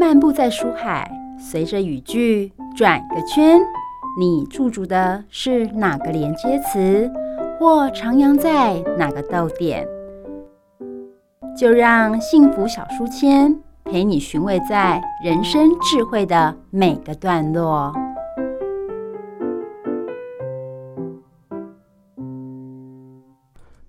漫步在书海，随着语句转个圈，你驻足的是哪个连接词，或徜徉在哪个逗点？就让幸福小书签陪你寻味在人生智慧的每个段落。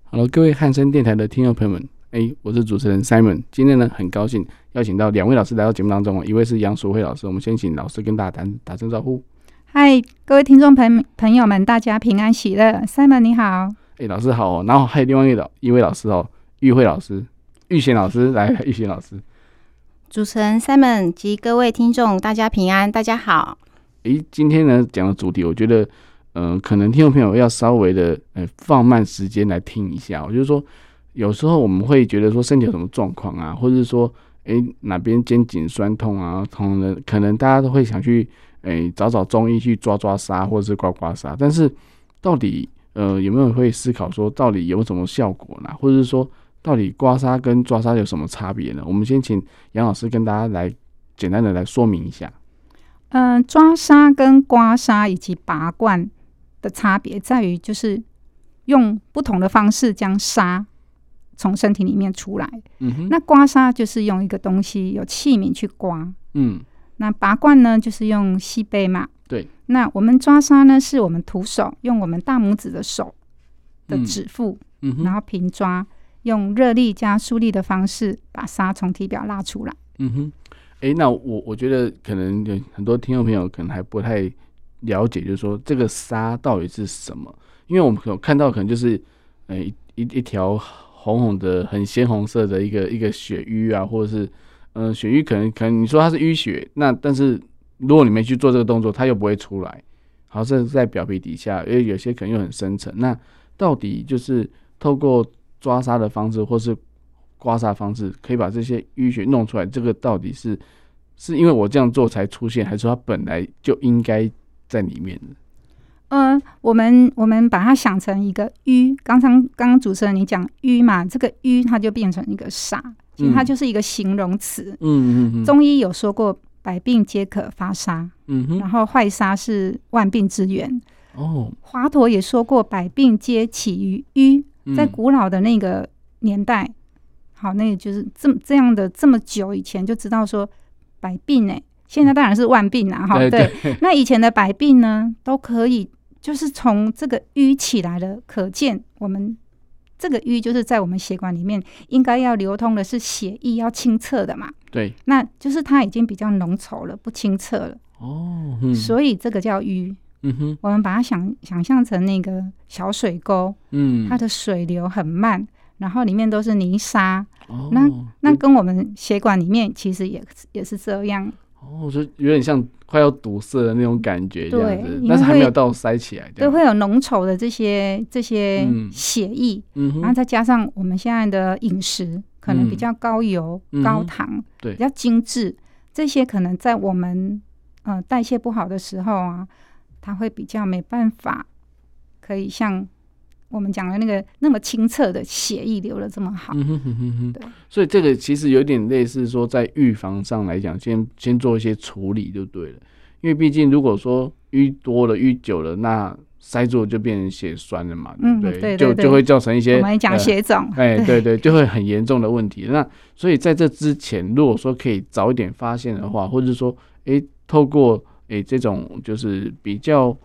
好了各位汉声电台的听众朋友们，哎，我是主持人 Simon。今天呢，很高兴邀请到两位老师来到节目当中，一位是杨淑慧老师，我们先请老师跟大家打打声招呼。嗨，各位听众朋朋友们，大家平安喜乐。Simon 你好，哎，老师好哦。然后还有另外一位老一位老师哦，玉慧老师，玉贤老师来，玉贤老师。主持人 Simon 及各位听众，大家平安，大家好。哎，今天呢讲的主题，我觉得。嗯、呃，可能听众朋友要稍微的呃放慢时间来听一下。我就是说，有时候我们会觉得说身体有什么状况啊，或者是说，哎、哪边肩颈酸痛啊，痛的，可能大家都会想去哎、找找中医去抓抓痧或者是刮刮痧。但是到底呃有没有会思考说到底有什么效果呢？或者是说到底刮痧跟抓痧有什么差别呢？我们先请杨老师跟大家来简单的来说明一下。嗯、抓痧跟刮痧以及拔罐。的差别在于，就是用不同的方式将痧从身体里面出来。嗯哼。那刮痧就是用一个东西，有器皿去刮。嗯。那拔罐呢，就是用吸杯嘛。对。那我们抓痧呢，是我们徒手用我们大拇指的手的指腹，嗯，然后平抓，用热力加疏力的方式把痧从体表拉出来。嗯哼。哎、欸，那我我觉得可能有很多听众朋友可能还不太。了解，就是说这个痧到底是什么？因为我们有看到，可能就是，呃，一一一条红红的、很鲜红色的一个一个血瘀啊，或者是，嗯、血瘀可能可能你说它是淤血，那但是如果你没去做这个动作，它又不会出来，好像是在表皮底下，因为有些可能又很深层。那到底就是透过抓痧的方式，或是刮痧方式，可以把这些淤血弄出来？这个到底是是因为我这样做才出现，还是说它本来就应该？在里面的嗯、呃，我们我们把它想成一个瘀。刚刚刚刚主持人你讲瘀嘛，这个瘀它就变成一个煞，其实它就是一个形容词。嗯嗯嗯。中医有说过，百病皆可发痧。嗯哼。然后坏痧是万病之源。哦。华佗也说过，百病皆起于瘀。在古老的那个年代，好，那也就是这么这样的这么久以前就知道说百病呢、欸。现在当然是万病啦，哈，对。那以前的百病呢，都可以就是从这个淤起来了，可见我们这个淤就是在我们血管里面应该要流通的是血液，要清澈的嘛。对，那就是它已经比较浓稠了，不清澈了。哦，嗯，所以这个叫淤。嗯哼，我们把它想想象成那个小水沟，嗯，它的水流很慢，然后里面都是泥沙。哦，那那跟我们血管里面其实也也是这样。哦，就有点像快要堵塞的那种感觉，这样子，但是还没有到塞起来，对，会有浓稠的这些这些血液，嗯，然后再加上我们现在的饮食可能比较高油、嗯、高糖，对，比较精致，这些可能在我们呃代谢不好的时候啊，它会比较没办法可以像。我们讲的那个那么清澈的血液流的这么好，嗯哼哼哼哼，对，所以这个其实有点类似说在预防上来讲，先先做一些处理就对了。因为毕竟如果说淤多了、淤久了，那塞住就变成血栓了嘛，对不对？嗯、对对对，就就会造成一些我们讲血肿，哎、呃，对对，就会很严重的问题。那所以在这之前，如果说可以早一点发现的话，或者说，哎，透过哎这种就是比较。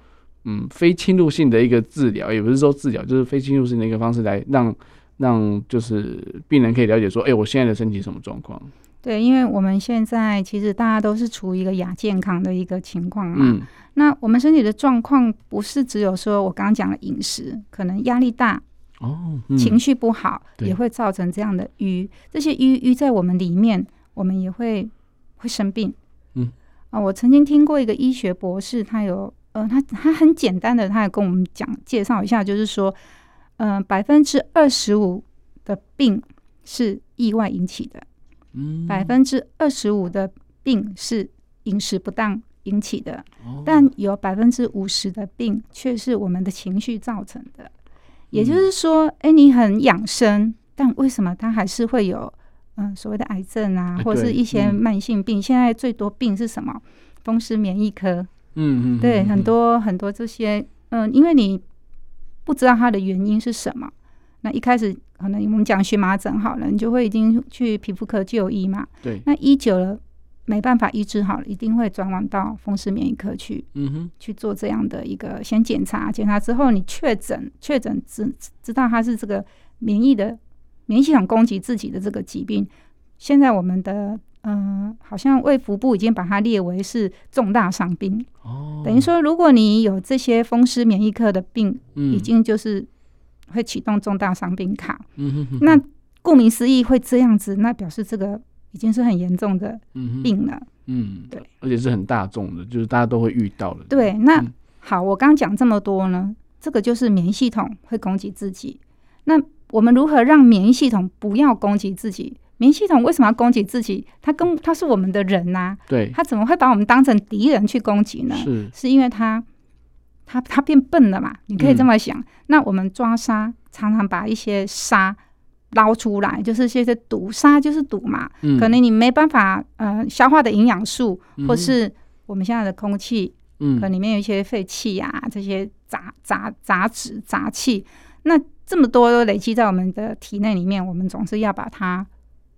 嗯，非侵入性的一个治疗，也不是说治疗，就是非侵入性的一个方式，来让让就是病人可以了解说，哎、欸，我现在的身体什么状况？对，因为我们现在其实大家都是处于一个亚健康的一个情况嘛。嗯。那我们身体的状况不是只有说我刚刚讲的饮食，可能压力大哦、嗯，情绪不好也会造成这样的瘀。这些瘀瘀在我们里面，我们也会会生病。嗯。啊，我曾经听过一个医学博士，他有。呃，他他很简单的，他也跟我们讲介绍一下，就是说，嗯、呃，百分之二十五的病是意外引起的，嗯，百分之二十五的病是饮食不当引起的，哦、但有百分之五十的病却是我们的情绪造成的。也就是说，哎、你很养生，但为什么他还是会有嗯所谓的癌症啊，或者是一些慢性病。现在最多病是什么？风湿免疫科。嗯嗯，对，很多很多这些，嗯，因为你不知道它的原因是什么，那一开始可能我们讲荨麻疹好了，你就会已经去皮肤科就医嘛。对。那医久了没办法医治好了，一定会转往到风湿免疫科去，嗯哼，去做这样的一个先检查，检查之后你确诊确诊知知道它是这个免疫的免疫系统攻击自己的这个疾病。现在我们的。嗯，好像卫福部已经把它列为是重大伤病。哦，等于说，如果你有这些风湿免疫科的病，嗯，已经就是会启动重大伤病卡。嗯哼哼。那顾名思义会这样子，那表示这个已经是很严重的病了。嗯，对，而且是很大众的，就是大家都会遇到的。对，那好，我刚刚讲这么多呢，这个就是免疫系统会攻击自己。那我们如何让免疫系统不要攻击自己？免疫系统为什么要攻击自己？它跟它是我们的人呐、啊，对，它怎么会把我们当成敌人去攻击呢？是，是因为它，它它变笨了嘛？你可以这么想。嗯、那我们抓沙，常常把一些沙捞出来，就是这些毒沙就是毒嘛。嗯、可能你没办法呃消化的营养素，或是我们现在的空气，嗯，可能里面有一些废气呀，这些杂杂杂质杂气，那这么多都累积在我们的体内里面，我们总是要把它。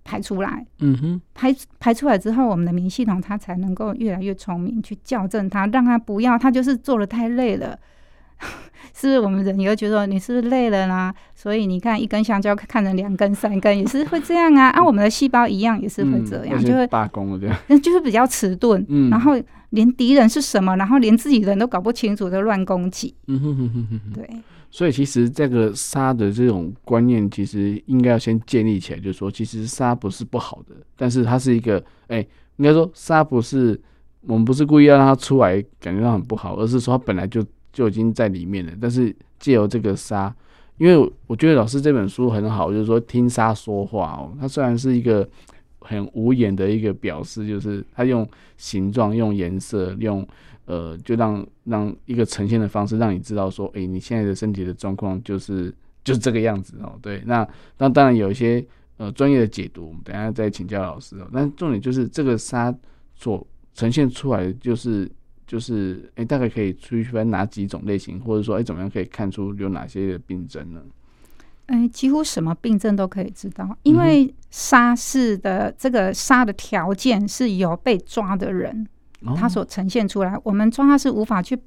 排出来，嗯哼，排排出来之后，我们的免疫系统它才能够越来越聪明，去校正它，让它不要，它就是做的太累了，是不是？我们人也会觉得你是不是累了呢？所以你看，一根香蕉看成两根、三根，也是会这样啊。啊，我们的细胞一样也是会这样，嗯、就会罢工了这样，那 就是比较迟钝，嗯，然后连敌人是什么，然后连自己人都搞不清楚，就乱攻击，嗯哼哼哼哼，对。所以其实这个杀的这种观念，其实应该要先建立起来，就是说，其实杀不是不好的，但是它是一个，哎、应该说杀不是我们不是故意要让它出来，感觉到很不好，而是说它本来就就已经在里面了。但是借由这个杀，因为我觉得老师这本书很好，就是说听杀说话哦，它虽然是一个很无言的一个表示，就是它用形状、用颜色、用。呃，就让让一个呈现的方式，让你知道说，哎、你现在的身体的状况就是就是这个样子哦。对，那那当然有一些呃专业的解读，我们等下再请教老师哦。但重点就是这个沙所呈现出来的就是就是，哎、大概可以区分哪几种类型，或者说，哎、怎么样可以看出有哪些病症呢？哎、几乎什么病症都可以知道，因为沙是的这个沙的条件是有被抓的人。它所呈现出来，哦、我们抓它是无法去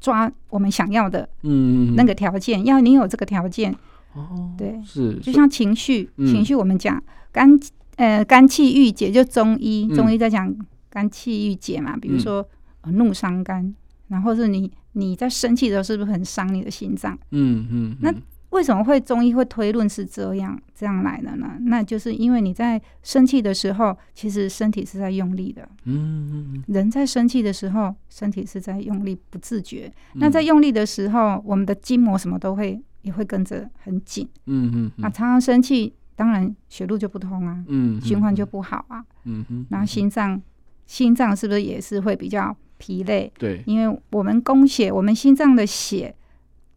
抓我们想要的，嗯，那个条件，要你有这个条件，哦，对，是，就像情绪，嗯、情绪我们讲肝，呃，肝气郁结，就中医，中医在讲肝气郁结嘛，比如说、嗯、怒伤肝，然后是你你在生气的时候，是不是很伤你的心脏？嗯嗯，嗯。那。为什么会中医会推论是这样这样来的呢？那就是因为你在生气的时候，其实身体是在用力的。嗯，人在生气的时候，身体是在用力，不自觉。那在用力的时候，我们的筋膜什么都会也会跟着很紧。嗯嗯。那常常生气，当然血路就不通啊。嗯。循环就不好啊。嗯哼。然后心脏，心脏是不是也是会比较疲累？对。因为我们供血，我们心脏的血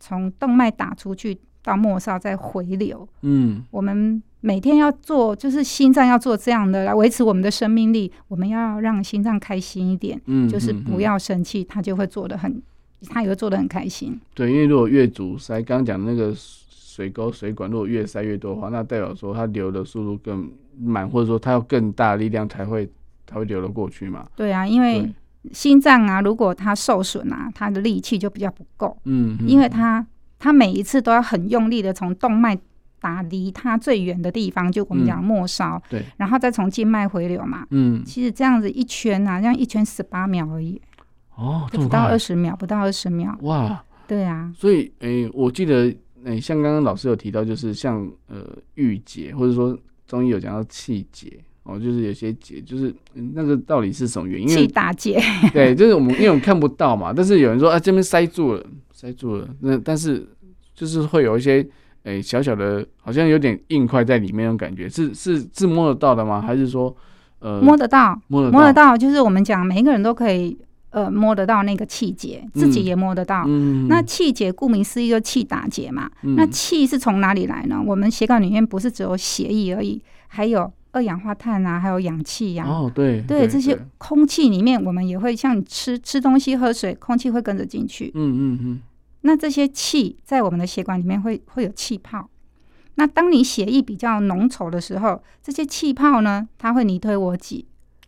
从动脉打出去。到末梢再回流。嗯，我们每天要做，就是心脏要做这样的来维持我们的生命力。我们要让心脏开心一点，嗯，就是不要生气，它就会做的很，它也会做的很开心。对，因为如果越阻塞，刚刚讲那个水沟水管，如果越塞越多的话，那代表说它流的速度更慢，或者说它要更大力量才会才会流得过去嘛。对啊，因为心脏啊，如果它受损啊，它的力气就比较不够。嗯，因为它。他每一次都要很用力的从动脉打离他最远的地方，就我们讲末梢，嗯，对，然后再从静脉回流嘛。嗯，其实这样子一圈啊，这样一圈十八秒而已。哦，不到二十秒，不到二十秒。哇，对啊。所以，诶、欸，我记得，诶、欸，像刚刚老师有提到，就是像呃郁结，或者说中医有讲到气结，哦，就是有些结，就是那个到底是什么原因？气打结。对，就是我们因为我们看不到嘛，但是有人说啊，这边塞住了。塞住了，那但是就是会有一些诶、欸、小小的，好像有点硬块在里面那种感觉，是是是摸得到的吗？还是说呃摸得到？摸得到，摸得到，就是我们讲每一个人都可以呃摸得到那个气结，自己也摸得到。嗯、那气结顾名思义就气打结嘛。嗯、那气是从哪里来呢？我们血管里面不是只有血液而已，还有二氧化碳啊，还有氧气呀。哦，对，对，这些空气里面，我们也会像你吃吃东西、喝水，空气会跟着进去。嗯嗯嗯。那这些气在我们的血管里面会会有气泡。那当你血液比较浓稠的时候，这些气泡呢，它会你推我挤。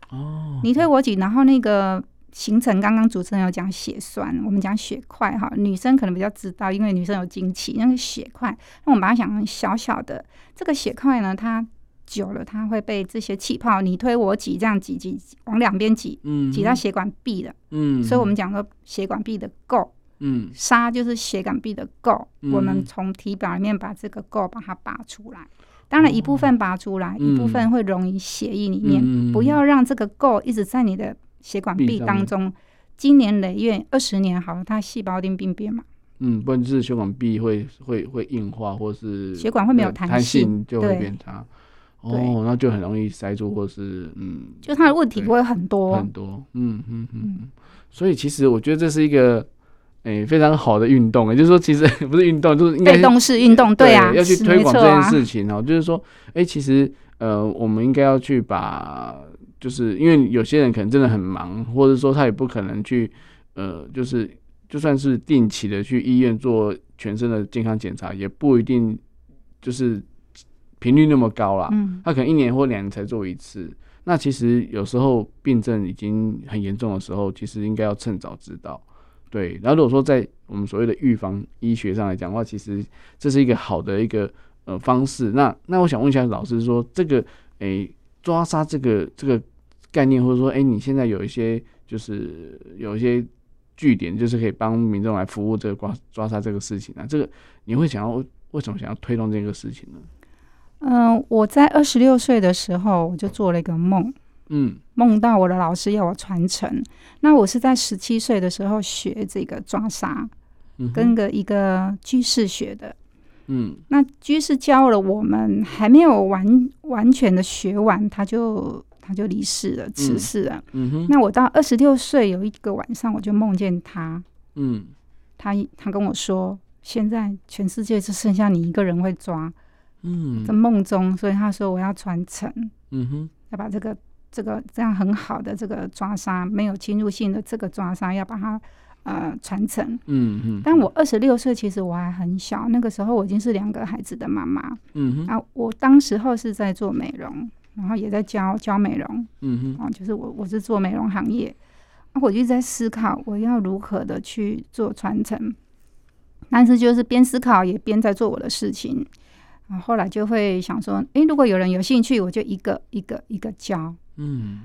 哦。你推我挤，然后那个形成刚刚主持人有讲血栓，我们讲血块哈，女生可能比较知道，因为女生有经期，那个血块，那我们把它想成小小的这个血块呢，它久了它会被这些气泡你推我挤这样挤挤往两边挤，嗯，挤到血管壁了，嗯，所以我们讲说血管壁的垢。嗯，沙就是血管壁的垢，嗯、我们从体表里面把这个垢把它拔出来。当然一部分拔出来，嗯、一部分会溶于血液里面。嗯、不要让这个垢一直在你的血管壁当中，经年累月，二十年好了，它细胞一定病变嘛。嗯，不然就是血管壁会会会硬化，或是血管会没有弹性，就会变差。对哦，那就很容易塞住，或是嗯，就他的问题不会很多很多。嗯嗯嗯嗯，所以其实我觉得这是一个。诶、欸，非常好的运动，也就是说，其实 不是运动，就是应该被动式运动，对啊，对，要去推广这件事情哦。啊、就是说，哎、欸，其实呃，我们应该要去把，就是因为有些人可能真的很忙，或者说他也不可能去，呃，就是就算是定期的去医院做全身的健康检查，也不一定就是频率那么高啦。嗯，他可能一年或两年才做一次。那其实有时候病症已经很严重的时候，其实应该要趁早知道。对，然后如果说在我们所谓的预防医学上来讲的话，其实这是一个好的一个呃方式。那那我想问一下老师说，这个诶抓杀这个这个概念，或者说诶你现在有一些就是有一些据点，就是可以帮民众来服务这个抓抓痧这个事情啊，这个你会想要为什么想要推动这个事情呢？嗯、呃，我在二十六岁的时候，我就做了一个梦。嗯，梦到我的老师要我传承。那我是在十七岁的时候学这个抓沙，嗯、跟个一个居士学的。嗯，那居士教了我们，还没有完完全的学完，他就他就离世了，辞世了。嗯，嗯哼，那我到二十六岁有一个晚上，我就梦见他。嗯，他他跟我说，现在全世界只剩下你一个人会抓。嗯，在梦中，所以他说我要传承。嗯哼，要把这个。这个这样很好的这个抓痧，没有侵入性的这个抓痧，要把它呃传承。嗯嗯。嗯，但我二十六岁，其实我还很小，那个时候我已经是两个孩子的妈妈。嗯哼。啊，我当时候是在做美容，然后也在教教美容。嗯哼。啊，就是我我是做美容行业，啊，我就在思考我要如何的去做传承，但是就是边思考也边在做我的事情。后来就会想说，诶，如果有人有兴趣，我就一个一个一个教。嗯，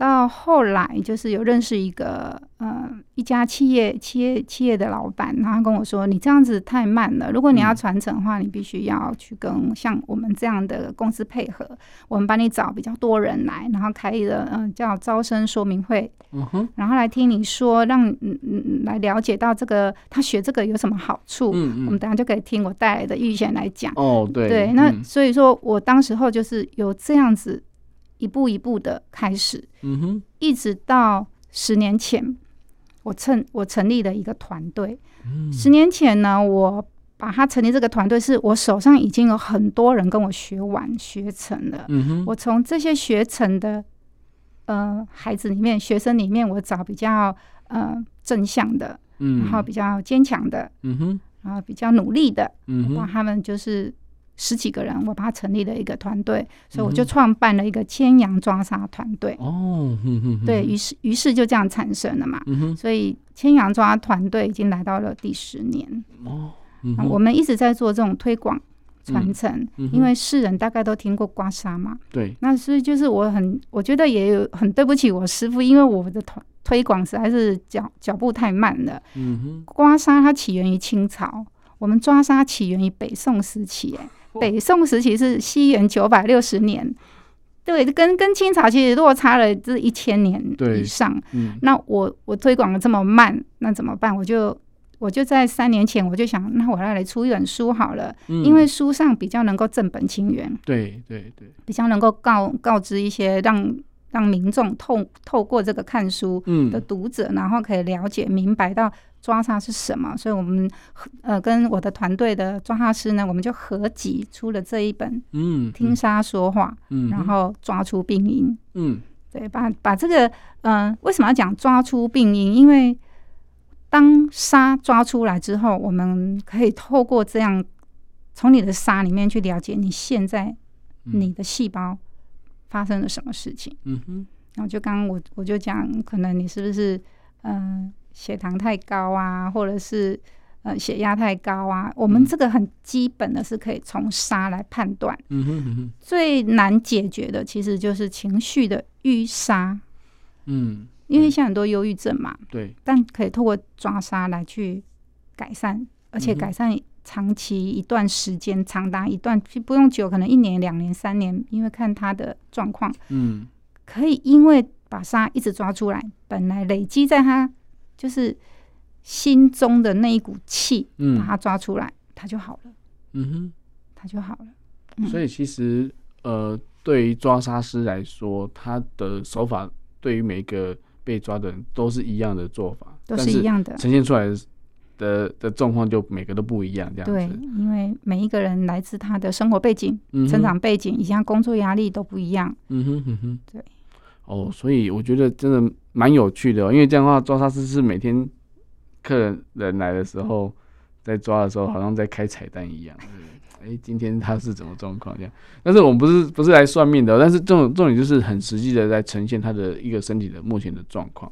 到后来就是有认识一个呃一家企业企业企业的老板，然后他跟我说：“你这样子太慢了，如果你要传承的话，你必须要去跟像我们这样的公司配合，我们帮你找比较多人来，然后开一个嗯、呃、叫招生说明会，嗯哼，然后来听你说，让嗯嗯来了解到这个他学这个有什么好处，嗯嗯，我们等下就可以听我带来的预先来讲。哦，对对，那所以说我当时候就是有这样子。一步一步的开始，嗯哼，一直到十年前，我成我成立了一个团队。嗯，十年前呢，我把它成立这个团队，是我手上已经有很多人跟我学完学成了。嗯哼，我从这些学成的呃孩子里面，学生里面，我找比较呃正向的，嗯，然后比较坚强的，嗯哼，然后比较努力的，嗯哼，把他们就是。十几个人，我把它成立了一个团队，所以我就创办了一个千阳抓痧团队。哦，对，于是，于是就这样产生了嘛。所以千阳抓团队已经来到了第十年。哦，我们一直在做这种推广传承，因为世人大概都听过刮痧嘛。对，那所以就是我很，我觉得也有很对不起我师傅，因为我的推推广实在是脚脚步太慢了。嗯哼，刮痧它起源于清朝，我们抓痧起源于北宋时期，哎。北宋时期是西元九百六十年，对，跟跟清朝其实落差了这一千年以上。嗯、那我我推广的这么慢，那怎么办？我就我就在三年前我就想，那我要来出一本书好了，嗯、因为书上比较能够正本清源。对对对，比较能够告告知一些让让民众透透过这个看书的读者，嗯、然后可以了解明白到抓沙是什么。所以，我们呃跟我的团队的抓沙师呢，我们就合集出了这一本《嗯听沙说话》，嗯，然后抓出病因。嗯，对，把把这个嗯、呃，为什么要讲抓出病因？因为当沙抓出来之后，我们可以透过这样从你的沙里面去了解你现在你的细胞发生了什么事情。嗯哼，然后就刚刚我我就讲，可能你是不是嗯、呃、血糖太高啊，或者是呃血压太高啊？我们这个很基本的是可以从沙来判断。嗯哼嗯哼，最难解决的其实就是情绪的淤沙。嗯。因为像很多忧郁症嘛，对，但可以透过抓沙来去改善，而且改善长期一段时间，长达一段不用久，可能一年、两年、三年，因为看他的状况，嗯，可以因为把沙一直抓出来，本来累积在他就是心中的那一股气，嗯，把它抓出来，他就好了，嗯哼，他就好了。嗯、所以其实呃，对于抓沙师来说，他的手法对于每一个。被抓的人都是一样的做法，都是一样的，呈现出来的的的状况就每个都不一样，这样子。对，因为每一个人来自他的生活背景、嗯、成长背景以及他工作压力都不一样。嗯哼嗯哼，对。哦，所以我觉得真的蛮有趣的、哦，因为这样的话，抓沙师是每天客人人来的时候，在抓的时候，好像在开彩蛋一样。哎、欸，今天他是怎么状况这样？但是我们不是不是来算命的，但是这种重点就是很实际的在呈现他的一个身体的目前的状况。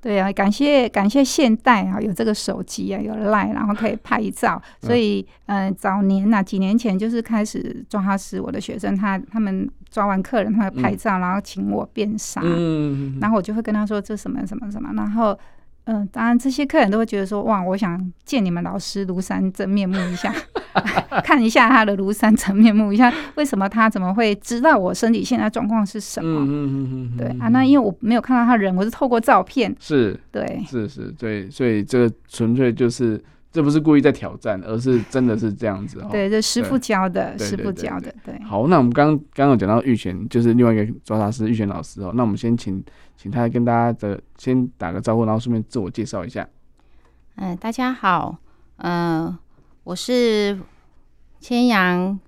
对啊，感谢感谢现代啊，有这个手机啊，有 Line，然后可以拍照。所以，嗯、呃，早年呐、啊，几年前就是开始抓杀师，我的学生他他们抓完客人，他会拍照，然后请我变傻，嗯、然后我就会跟他说这什么什么什么，然后。嗯，当然，这些客人都会觉得说：“哇，我想见你们老师庐山真面目一下，看一下他的庐山真面目一下，为什么他怎么会知道我身体现在状况是什么？”嗯嗯嗯对啊，那因为我没有看到他人，我是透过照片。是，对，是是，对，所以这个纯粹就是。这不是故意在挑战，而是真的是这样子哈。对，这师傅教的，师傅教的。对。好，那我们刚刚刚有讲到玉璇，就是另外一个抓杀师玉璇老师哦。那我们先请请他跟大家的先打个招呼，然后顺便自我介绍一下。嗯，大家好，嗯、呃，我是千阳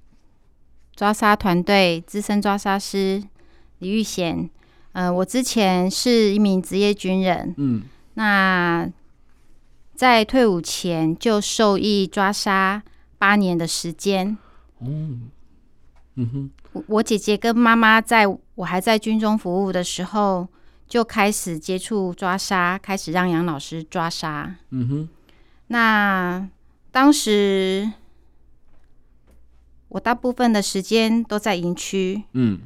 抓杀团队资深抓杀师李玉贤。嗯、呃，我之前是一名职业军人。嗯。那。在退伍前就受益抓杀八年的时间。嗯哼，我姐姐跟妈妈在我还在军中服务的时候就开始接触抓杀，开始让杨老师抓杀。嗯哼，那当时我大部分的时间都在营区。嗯，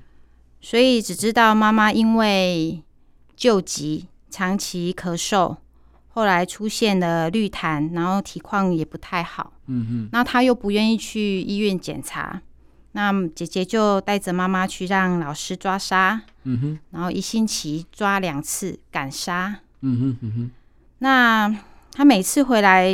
所以只知道妈妈因为救急长期咳嗽。后来出现了绿痰，然后体况也不太好。嗯哼，那他又不愿意去医院检查，那姐姐就带着妈妈去让老师抓沙。嗯哼，然后一星期抓两次赶杀。嗯哼嗯哼，那他每次回来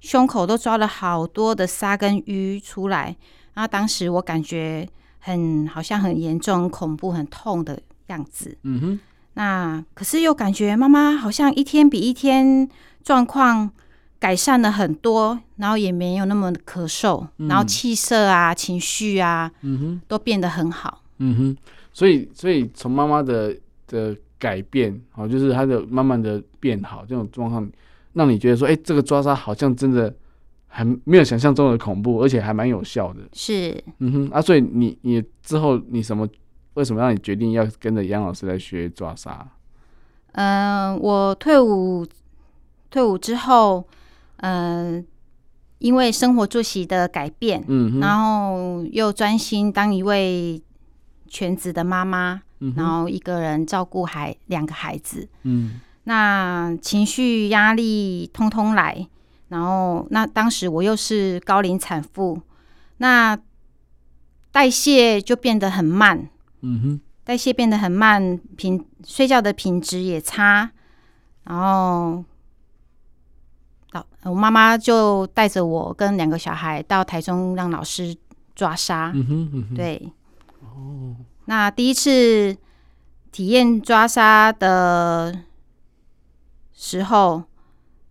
胸口都抓了好多的沙跟淤出来，然后当时我感觉很好像很严重、很恐怖、很痛的样子。嗯哼。那可是又感觉妈妈好像一天比一天状况改善了很多，然后也没有那么咳嗽，嗯、然后气色啊、情绪啊，嗯哼，都变得很好。嗯哼，所以所以从妈妈的的改变，哦，就是她的慢慢的变好这种状况，让你觉得说，哎、欸，这个抓杀好像真的还没有想象中的恐怖，而且还蛮有效的。是，嗯哼，啊，所以你你之后你什么？为什么让你决定要跟着杨老师来学抓杀？嗯、呃，我退伍退伍之后，嗯、呃，因为生活作息的改变，嗯，然后又专心当一位全职的妈妈，嗯，然后一个人照顾孩两个孩子，嗯，那情绪压力通通来，然后那当时我又是高龄产妇，那代谢就变得很慢。嗯哼，代谢变得很慢，品睡觉的品质也差，然后，我妈妈就带着我跟两个小孩到台中让老师抓沙。嗯哼，嗯哼，对，哦，那第一次体验抓沙的时候，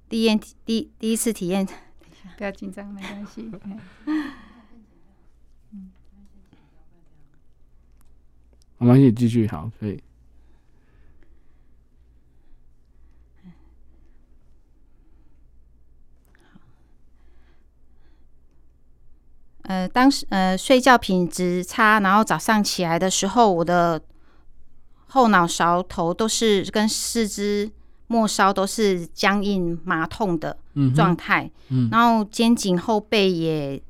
第一第第一次体验，不要紧张，没关系。没关系，继续好，可以。呃，当时呃睡觉品质差，然后早上起来的时候，我的后脑勺头都是跟四肢末梢都是僵硬麻痛的状态，嗯，然后肩颈后背也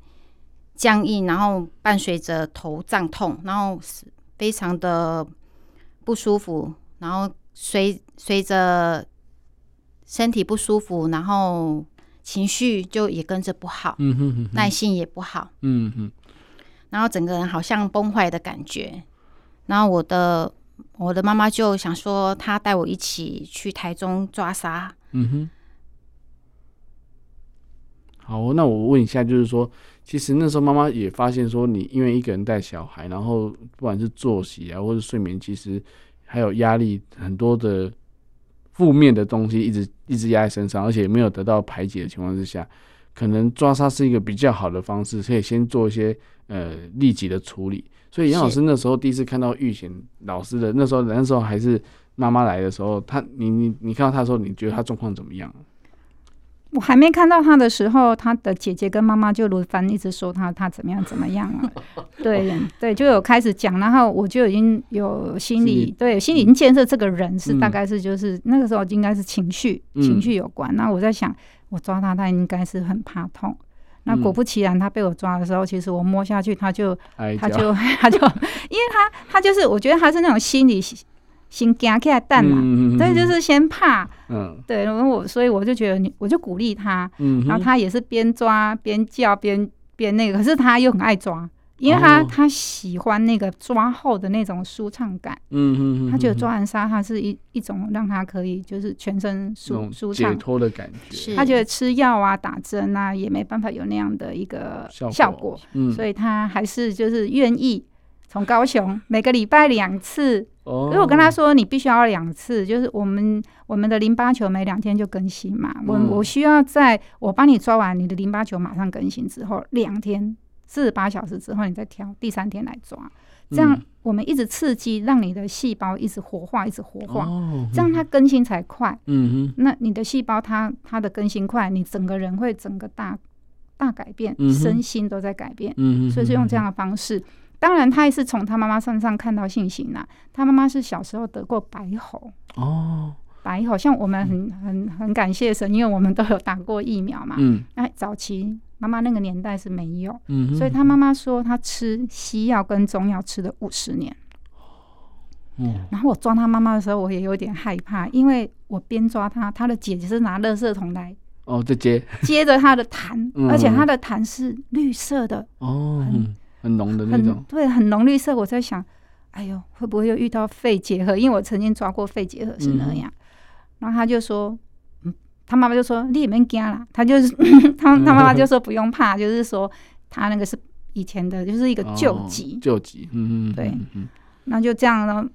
僵硬，然后伴随着头胀痛，然后非常的不舒服，然后随随着身体不舒服，然后。情绪就也跟着不好，嗯哼哼哼，耐性也不好，嗯哼，然后整个人好像崩坏的感觉。然后我的我的妈妈就想说，她带我一起去台中抓沙。嗯哼。好，那我问一下，就是说，其实那时候妈妈也发现说，你因为一个人带小孩，然后不管是作息啊，或者睡眠，其实还有压力很多的。负面的东西一直一直压在身上，而且没有得到排解的情况之下，可能抓痧是一个比较好的方式，可以先做一些呃立即的处理。所以杨老师那时候第一次看到玉贤老师的那时候，那时候还是妈妈来的时候，他你你你看到他的时候，你觉得他状况怎么样？我还没看到他的时候，他的姐姐跟妈妈就轮番一直说他他怎么样怎么样了。对对，就有开始讲，然后我就已经有心理对心理已经建设这个人是大概是就是、嗯、那个时候应该是情绪情绪有关。那、嗯、我在想，我抓他，他应该是很怕痛。那果不其然，他被我抓的时候，其实我摸下去，他就他就他就，因为他他就是我觉得他是那种心理。先惊起来蛋嘛，所以就是先怕，嗯，对，然后我所以我就觉得你，我就鼓励他，嗯，然后他也是边抓边叫边边那个，可是他又很爱抓，因为他他喜欢那个抓后的那种舒畅感，嗯嗯，他觉得抓完沙，他是一一种让他可以就是全身舒舒畅。解脱的感觉，他觉得吃药啊打针啊也没办法有那样的一个效果，嗯，所以他还是就是愿意从高雄每个礼拜两次。因为我跟他说，你必须要两次，就是我们我们的淋巴球每两天就更新嘛。我我需要在我帮你抓完你的淋巴球马上更新之后，两天四十八小时之后，你再挑第三天来抓，这样我们一直刺激，让你的细胞一直活化，一直活化，这样它更新才快。嗯哼，那你的细胞它它的更新快，你整个人会整个大大改变，身心都在改变。嗯，所以是用这样的方式。当然，他也是从他妈妈身上看到信心呐。他妈妈是小时候得过白喉哦，白喉像我们很很很感谢神，因为我们都有打过疫苗嘛。嗯，哎，早期妈妈那个年代是没有，嗯，所以他妈妈说他吃西药跟中药吃了五十年。嗯，然后我抓他妈妈的时候，我也有点害怕，因为我边抓他，他的姐姐是拿垃圾桶来哦，就接接着他的痰，而且他的痰是绿色的哦。很浓的那种，对，很浓绿色。我在想，哎呦，会不会又遇到肺结核？因为我曾经抓过肺结核是那样。嗯、然后他就说，嗯，他妈妈就说你也没惊啦。他就是 他他妈妈就说不用怕，就是说他那个是以前的，就是一个救急，救急。嗯嗯，对。那就这样呢。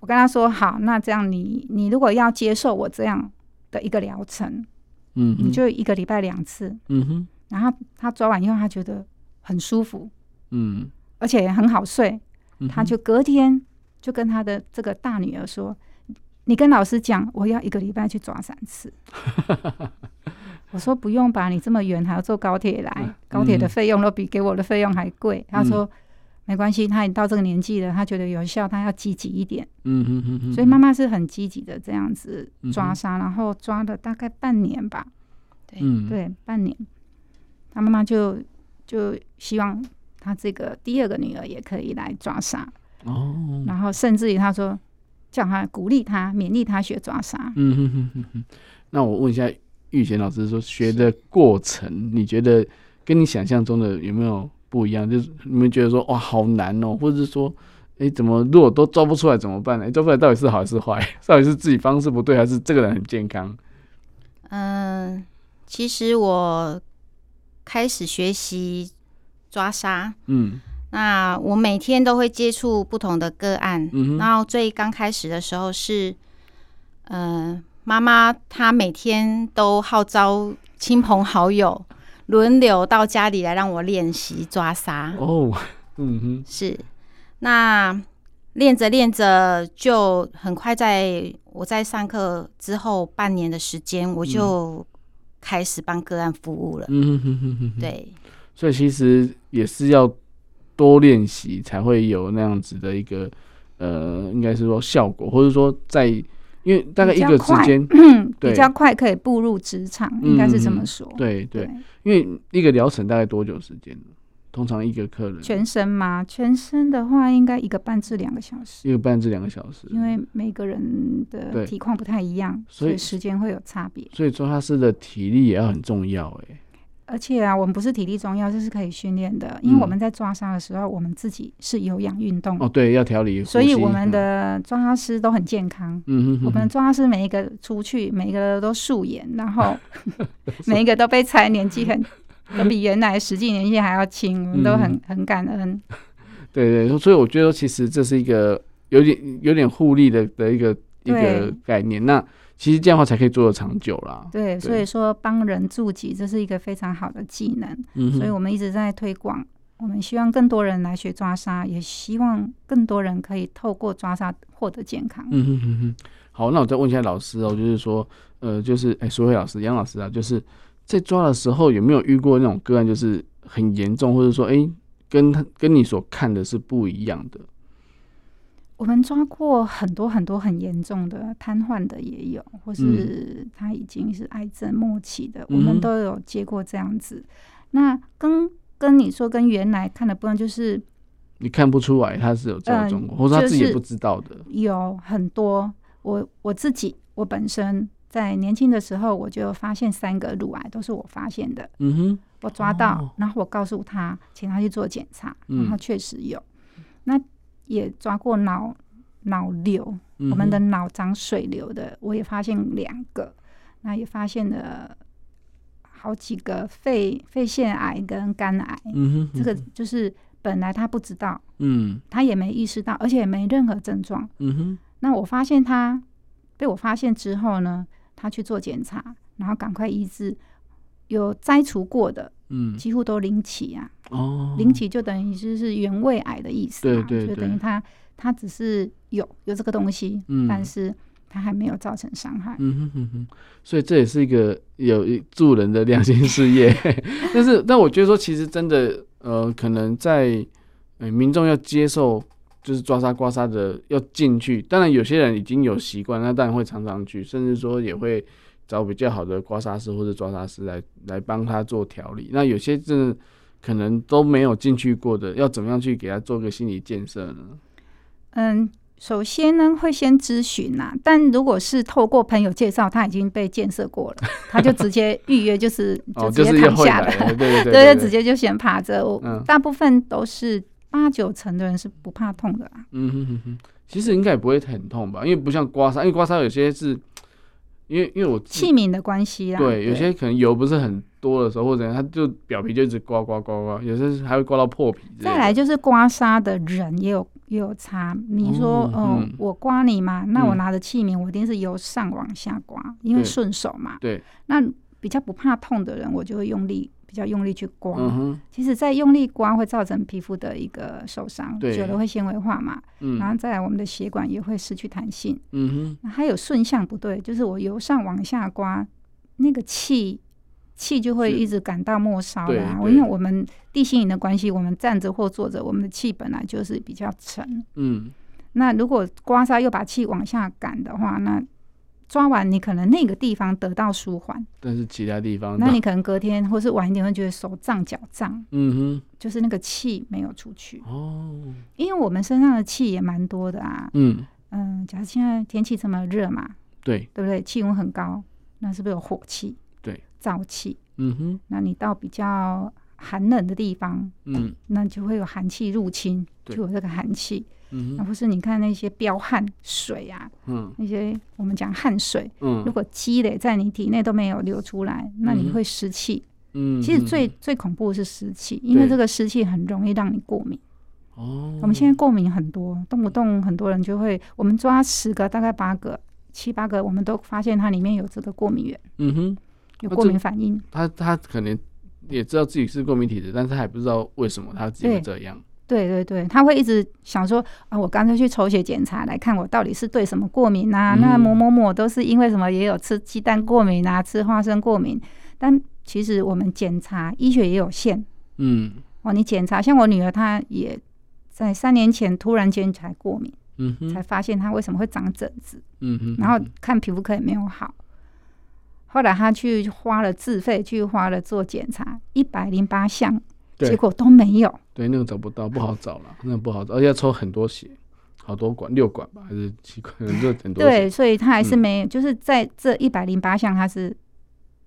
我跟他说好，那这样你你如果要接受我这样的一个疗程，嗯，你就一个礼拜两次。嗯哼。然后他抓完以后，他觉得很舒服。嗯，而且也很好睡，他就隔天就跟他的这个大女儿说：“你跟老师讲，我要一个礼拜去抓三次。”我说：“不用吧，你这么远还要坐高铁来，高铁的费用都比给我的费用还贵。”他说：“没关系，他已经到这个年纪了，他觉得有效，他要积极一点。”嗯嗯嗯，所以妈妈是很积极的这样子抓沙，然后抓了大概半年吧。对对，半年，他妈妈就就希望。他这个第二个女儿也可以来抓沙哦，然后甚至于他说叫他鼓励他勉励他学抓沙。嗯哼哼哼哼。那我问一下玉贤老师说，学的过程你觉得跟你想象中的有没有不一样？就是你们觉得说哇好难哦，或者是说哎、欸、怎么如果都抓不出来怎么办呢？欸、抓不出来到底是好还是坏？到底是自己方式不对，还是这个人很健康？嗯，其实我开始学习。抓沙，嗯，那我每天都会接触不同的个案，嗯、然后最刚开始的时候是，呃，妈妈她每天都号召亲朋好友轮流到家里来让我练习抓沙。哦，嗯哼，是。那练着练着，就很快在我在上课之后半年的时间，我就开始帮个案服务了。嗯哼哼哼，对。所以其实也是要。多练习才会有那样子的一个呃，应该是说效果，或者说在因为大概一个之间，比较快可以步入职场，应该是这么说。嗯、对对，对，因为一个疗程大概多久时间？通常一个客人全身吗？全身的话，应该一个半至两个小时。一个半至两个小时，因为每个人的体况不太一样，所以时间会有差别。所以做他师的体力也要很重要，哎。而且啊，我们不是体力重要，这是可以训练的。因为我们在抓沙的时候，我们自己是有氧运动、嗯、哦，对，要调理。所以我们的抓沙师都很健康。嗯哼，哼，哼，我们抓沙师每一个出去，每一个都素颜，然后 每一个都被猜年纪很都比原来实际年纪还要轻，我们都很很感恩。对对，所以我觉得其实这是一个有点有点互利的的一个一个概念。那其实这样的话才可以做得长久啦。对，对，所以说帮人助己，这是一个非常好的技能。嗯，所以我们一直在推广，我们希望更多人来学抓沙，也希望更多人可以透过抓沙获得健康。嗯哼哼哼。好，那我再问一下老师哦，就是说，呃，就是哎，苏慧老师、杨老师啊，就是在抓的时候有没有遇过那种个案，就是很严重，或者说，哎，跟他跟你所看的是不一样的？我们抓过很多很多很严重的瘫痪的也有，或是他已经是癌症末期的，嗯、我们都有接过这样子。那跟跟你说跟原来看的不一样，就是你看不出来他是有这种状况，或者他自己也不知道的。有很多，我我自己我本身在年轻的时候我就发现三个乳癌都是我发现的。嗯哼，我抓到，哦、然后我告诉他，请他去做检查，然后确实有。嗯、那也抓过脑脑瘤，我们的脑长水流的，我也发现两个，那也发现了好几个肺肺腺癌跟肝癌，嗯，这个就是本来他不知道，嗯，他也没意识到，而且也没任何症状，嗯哼，那我发现他被我发现之后呢，他去做检查，然后赶快医治，有摘除过的。嗯，几乎都零起啊。哦，零起就等于就是原位癌的意思嘛，对对对，就等于他他只是有有这个东西，嗯，但是他还没有造成伤害。嗯哼哼哼，所以这也是一个有助人的良心事业。但是，但我觉得说，其实真的，呃，可能在呃民众要接受就是抓沙刮沙的要进去，当然有些人已经有习惯，那当然会常常去，甚至说也会。找比较好的刮痧师或者抓痧师来来帮他做调理。那有些真的可能都没有进去过的，要怎么样去给他做个心理建设呢？嗯，首先呢会先咨询呐，但如果是透过朋友介绍，他已经被建设过了，他就直接 预约，就是就直接躺下了，对对对，对，直接就先趴着。嗯，大部分都是八九成的人是不怕痛的啦。嗯哼哼哼，其实应该也不会很痛吧？因为不像刮痧，因为刮痧有些是。因为因为我器皿的关系啊，对，有些可能油不是很多的时候，或者它就表皮就一直刮刮刮刮，有些还会刮到破皮。再来就是刮痧的人也有也有差。你说，嗯，我刮你嘛，那我拿着器皿，我一定是由上往下刮，嗯、因为顺手嘛。对。那比较不怕痛的人，我就会用力。比较用力去刮，嗯，其实，在用力刮会造成皮肤的一个受伤，久了会纤维化嘛，嗯，然后再来我们的血管也会失去弹性，嗯哼，还有顺向不对，就是我由上往下刮，那个气气就会一直感到末梢的啊。因为我们地心引力的关系，我们站着或坐着，我们的气本来就是比较沉，嗯，那如果刮痧又把气往下赶的话，那抓完，你可能那个地方得到舒缓，但是其他地方，那你可能隔天或是晚一点会觉得手胀脚胀，嗯哼，就是那个气没有出去。哦。因为我们身上的气也蛮多的啊，嗯。嗯，假如现在天气这么热嘛，对。对不对？气温很高，那是不是有火气？对，燥气，嗯哼。那你到比较寒冷的地方，嗯，那就会有寒气入侵，就有这个寒气。嗯，那不是你看那些飙汗水啊，嗯，那些我们讲汗水，嗯，如果积累在你体内都没有流出来，嗯、那你会湿气，嗯，其实最、嗯、最。恐怖的是湿气，因为这个湿气很容易让你过敏，哦，我们现在过敏很多，动不动很多人就会，我们抓十个，大概八个、七八个，我们都发现它里面有这个过敏源。嗯哼，有过敏反应。他他可能也知道自己是过敏体质，但是他还不知道为什么他自己会这样。对对对，他会一直想说啊，我干脆去抽血检查来看我到底是对什么过敏啊？嗯、那某某某都是因为什么？也有吃鸡蛋过敏啊，吃花生过敏。但其实我们检查医学也有限。嗯，哦，你检查像我女儿，她也在三年前突然间才过敏，嗯哼，才发现她为什么会长疹子，嗯哼，然后看皮肤科也没有好，后来她去花了自费去花了做检查，一百零八项。结果都没有，对，那个找不到，不好找了，那个不好找，而且要抽很多血，好多管，六管吧，还是七管，很多很多。对，所以他还是没有，嗯、就是在这一百零八项，他是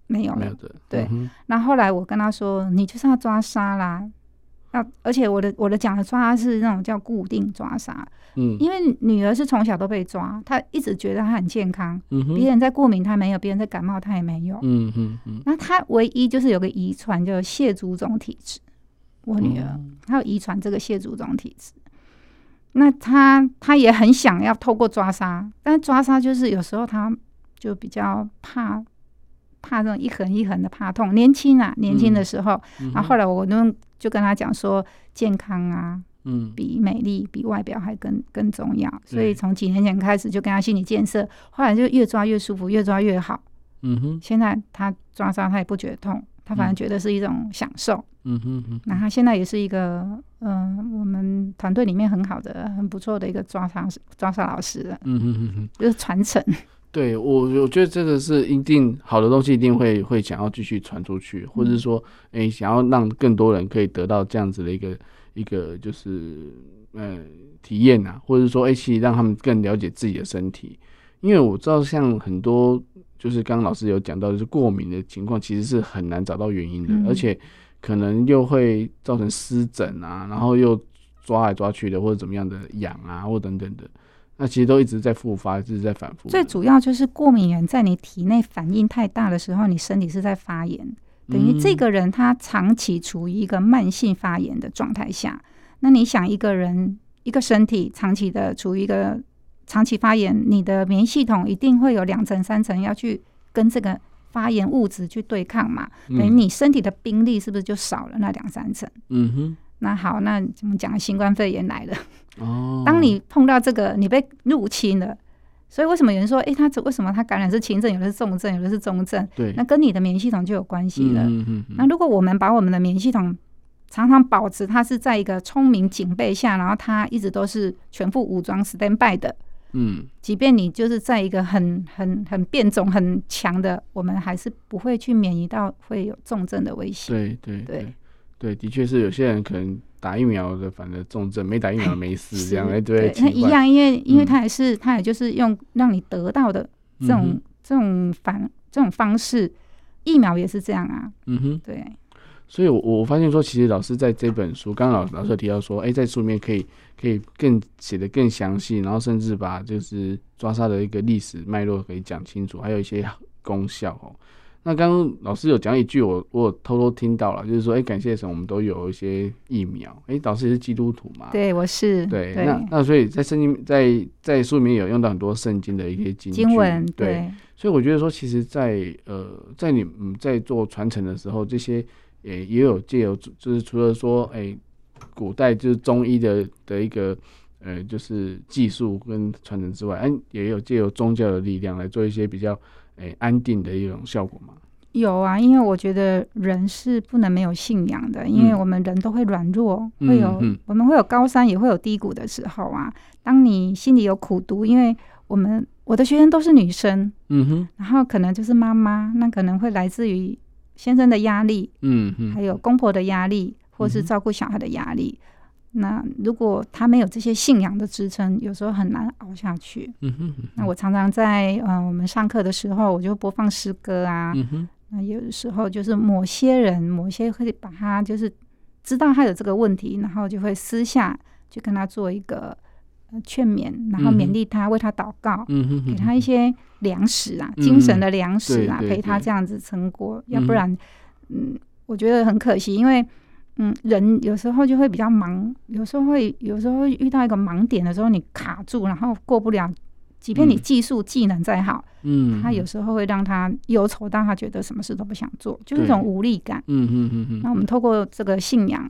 没有的。没有的。对。那、嗯、哼后来我跟他说，你就是要抓沙啦，要，而且我的我的讲的抓是那种叫固定抓痧，嗯，因为女儿是从小都被抓，她一直觉得她很健康，嗯哼，别人在过敏她没有，别人在感冒她也没有，嗯哼嗯。那她唯一就是有个遗传，叫蟹足肿体质。我女儿她有遗传这个蟹足肿体质，那她她也很想要透过抓痧，但抓痧就是有时候她就比较怕怕这种一横一横的怕痛。年轻啊，年轻的时候，嗯、然后后来我就就跟她讲说，健康啊，嗯，比美丽比外表还更更重要。所以从几年前开始就跟她心理建设，后来就越抓越舒服，越抓越好。嗯哼，现在她抓痧她也不觉得痛，她反而觉得是一种享受。嗯哼哼，那他现在也是一个，嗯、呃，我们团队里面很好的、很不错的一个抓沙抓沙老师。嗯哼哼哼，就是传承。对我，我觉得这个是一定好的东西，一定会会想要继续传出去，或者是说，哎、欸，想要让更多人可以得到这样子的一个一个就是呃体验啊，或者说，哎，其实让他们更了解自己的身体，因为我知道像很多就是刚刚老师有讲到，就是过敏的情况，其实是很难找到原因的，嗯、而且。可能又会造成湿疹啊，然后又抓来抓去的，或者怎么样的痒啊，或等等的，那其实都一直在复发，一直在反复。最主要就是过敏源在你体内反应太大的时候，你身体是在发炎，等于这个人他长期处于一个慢性发炎的状态下。那你想，一个人一个身体长期的处于一个长期发炎，你的免疫系统一定会有两层三层要去跟这个。发炎物质去对抗嘛，等于你身体的兵力是不是就少了那两三层？嗯哼。那好，那我们讲新冠肺炎来了。哦。当你碰到这个，你被入侵了，所以为什么有人说，哎、欸，他为什么他感染是轻症，有的是重症，有的是中症？对。那跟你的免疫系统就有关系了。嗯哼哼。那如果我们把我们的免疫系统常常保持它是在一个聪明警备下，然后它一直都是全副武装 stand by 的。嗯，即便你就是在一个很很很变种很强的，我们还是不会去免疫到会有重症的危险。对对对对，的确是有些人可能打疫苗的，反正重症；没打疫苗没事，这样哎对。那一样，因为因为他也是他也就是用让你得到的这种这种反这种方式，疫苗也是这样啊。嗯哼，对。所以，我我发现说，其实老师在这本书，刚刚老老师有提到说，哎、欸，在书里面可以可以更写得更详细，然后甚至把就是抓沙的一个历史脉络可以讲清楚，还有一些功效哦。那刚刚老师有讲一句我，我我偷偷听到了，就是说，哎、欸，感谢神，我们都有一些疫苗。哎、欸，老师也是基督徒嘛？对，我是。对，对那那所以在圣经在在书里面有用到很多圣经的一些经经文，对。对所以我觉得说，其实在，在呃，在你嗯在做传承的时候，这些。也也有借由，就是除了说，哎、欸，古代就是中医的的一个，呃，就是技术跟传承之外，哎，也有借由宗教的力量来做一些比较，哎、欸，安定的一种效果嘛。有啊，因为我觉得人是不能没有信仰的，因为我们人都会软弱，嗯、会有、嗯、我们会有高山，也会有低谷的时候啊。当你心里有苦毒，因为我们我的学生都是女生，嗯哼，然后可能就是妈妈，那可能会来自于。先生的压力，嗯，还有公婆的压力，或是照顾小孩的压力。那如果他没有这些信仰的支撑，有时候很难熬下去。嗯哼。那我常常在呃我们上课的时候，我就播放诗歌啊。嗯哼。那有的时候就是某些人，某些会把他就是知道他有这个问题，然后就会私下去跟他做一个。劝勉，然后勉励他，为他祷告，嗯、哼哼给他一些粮食啊，嗯、精神的粮食啊，陪他这样子撑过。要不然，嗯，我觉得很可惜，因为嗯，人有时候就会比较忙，有时候会有时候会遇到一个盲点的时候，你卡住，然后过不了。即便你技术技能再好，嗯，他有时候会让他忧愁，但他觉得什么事都不想做，就是一种无力感。嗯嗯嗯嗯。那我们透过这个信仰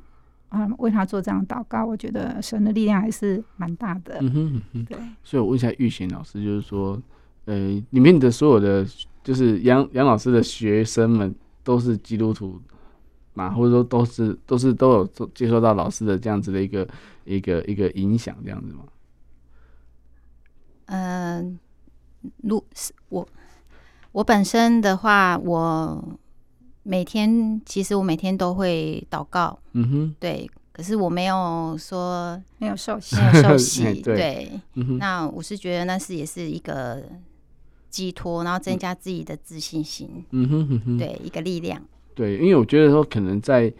啊，为他做这样祷告，我觉得神的力量还是蛮大的。嗯哼嗯哼。对。所以我问一下玉贤老师，就是说，呃，里面的所有的就是杨杨老师的学生们都是基督徒嘛，或者说都是都是都有接受到老师的这样子的一个一个一个影响，这样子吗？嗯，如是我我本身的话，我每天其实我每天都会祷告，嗯哼，对。可是我没有说没有受 洗，没有受洗，对。对嗯、哼那我是觉得那是也是一个寄托，然后增加自己的自信心，嗯哼哼哼，对，一个力量。对，因为我觉得说可能在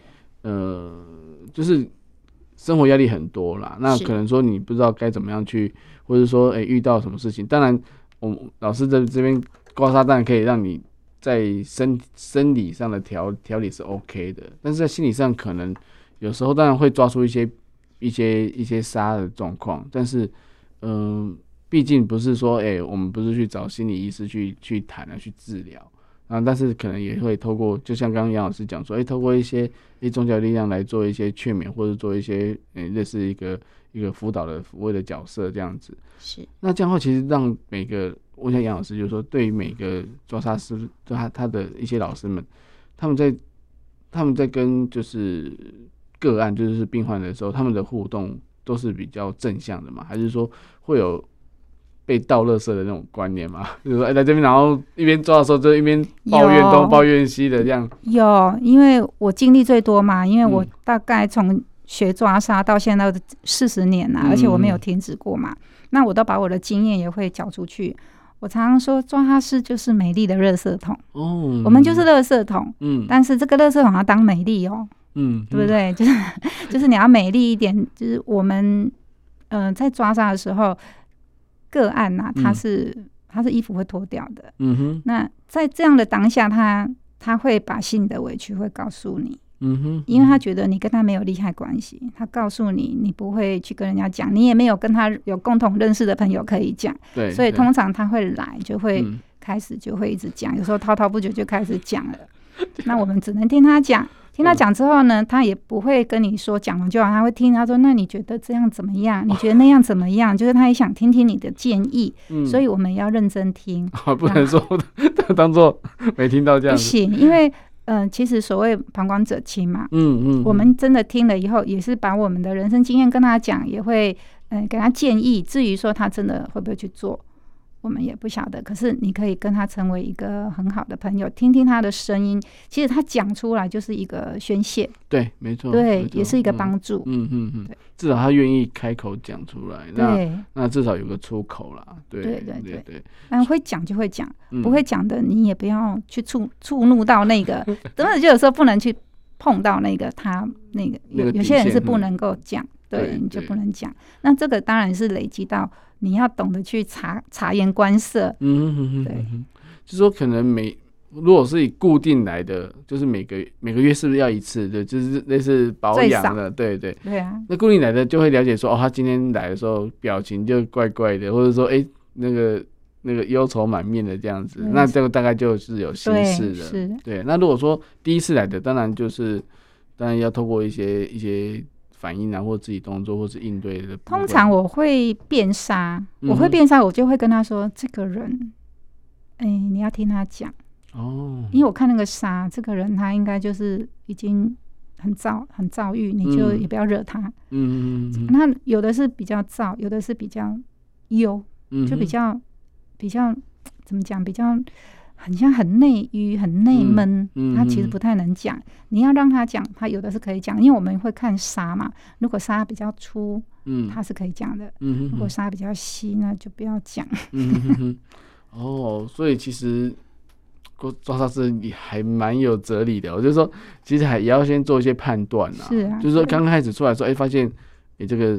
呃，就是生活压力很多啦，那可能说你不知道该怎么样去。或者说，诶、欸，遇到什么事情？当然，我老师在这边刮痧，当然可以让你在生生理上的调调理是 OK 的，但是在心理上，可能有时候当然会抓出一些一些一些沙的状况。但是，嗯、呃，毕竟不是说，哎、欸，我们不是去找心理医师去去谈啊，去治疗啊，但是可能也会透过，就像刚刚杨老师讲说，哎、欸，透过一些一宗教力量来做一些劝勉，或者做一些，诶、欸，类似一个。一个辅导的抚慰的角色这样子，是那这样的话，其实让每个，我想杨老师就是说，对于每个抓沙师，就他他的一些老师们，他们在他们在跟就是个案，就是病患的时候，他们的互动都是比较正向的嘛？还是说会有被倒垃圾的那种观念嘛？就是说，哎，在这边，然后一边抓的时候就一边抱怨东抱怨西的这样。有，因为我经历最多嘛，因为我大概从。学抓沙到现在四十年了，而且我没有停止过嘛。嗯、那我都把我的经验也会讲出去。我常常说，抓哈师就是美丽的垃圾桶。哦，我们就是垃圾桶。嗯，但是这个垃圾桶要当美丽哦。嗯，对不对？就是就是你要美丽一点。就是我们嗯、呃，在抓沙的时候，个案呐、啊，他是他是衣服会脱掉的。嗯哼。那在这样的当下，他他会把心里的委屈会告诉你。嗯哼，因为他觉得你跟他没有利害关系，他告诉你，你不会去跟人家讲，你也没有跟他有共同认识的朋友可以讲，对，所以通常他会来，就会开始就会一直讲，有时候滔滔不绝就开始讲了。那我们只能听他讲，听他讲之后呢，他也不会跟你说讲完就好，他会听他说，那你觉得这样怎么样？你觉得那样怎么样？就是他也想听听你的建议，所以我们要认真听，不能说 当做没听到这样，不行，因为。嗯、呃，其实所谓旁观者清嘛，嗯嗯，嗯我们真的听了以后，也是把我们的人生经验跟他讲，也会嗯、呃、给他建议。至于说他真的会不会去做，我们也不晓得。可是你可以跟他成为一个很好的朋友，听听他的声音。其实他讲出来就是一个宣泄，对，没错，对，也是一个帮助。嗯嗯嗯，对，至少他愿意开口讲出来，那那至少有个出口啦。对对对对对，但会讲就会讲，不会讲的你也不要去触触怒到那个，真的就有时候不能去碰到那个他那个有有些人是不能够讲，对，你就不能讲。那这个当然是累积到你要懂得去察察言观色。嗯哼哼，对，就是说可能每如果是以固定来的，就是每个每个月是不是要一次？对，就是类似保养的，对对对啊。那固定来的就会了解说，哦，他今天来的时候表情就怪怪的，或者说，哎，那个那个忧愁满面的这样子，那这个大概就是有心事的。是。对，那如果说第一次来的，当然就是当然要透过一些一些反应啊，或自己动作，或是应对的。通常我会变沙，我会变沙，我就会跟他说，这个人，哎，你要听他讲。哦，因为我看那个沙，这个人他应该就是已经很躁、很躁郁，你就也不要惹他。嗯嗯嗯。那有的是比较躁，有的是比较忧，就比较比较怎么讲？比较很像很内郁、很内闷。他其实不太能讲。你要让他讲，他有的是可以讲，因为我们会看沙嘛。如果沙比较粗，嗯，他是可以讲的。嗯，如果沙比较细，那就不要讲。嗯 哦，所以其实。抓沙师你还蛮有哲理的，我就说，其实还也要先做一些判断啊。是啊，就是说刚开始出来说，哎、欸，发现你、欸、这个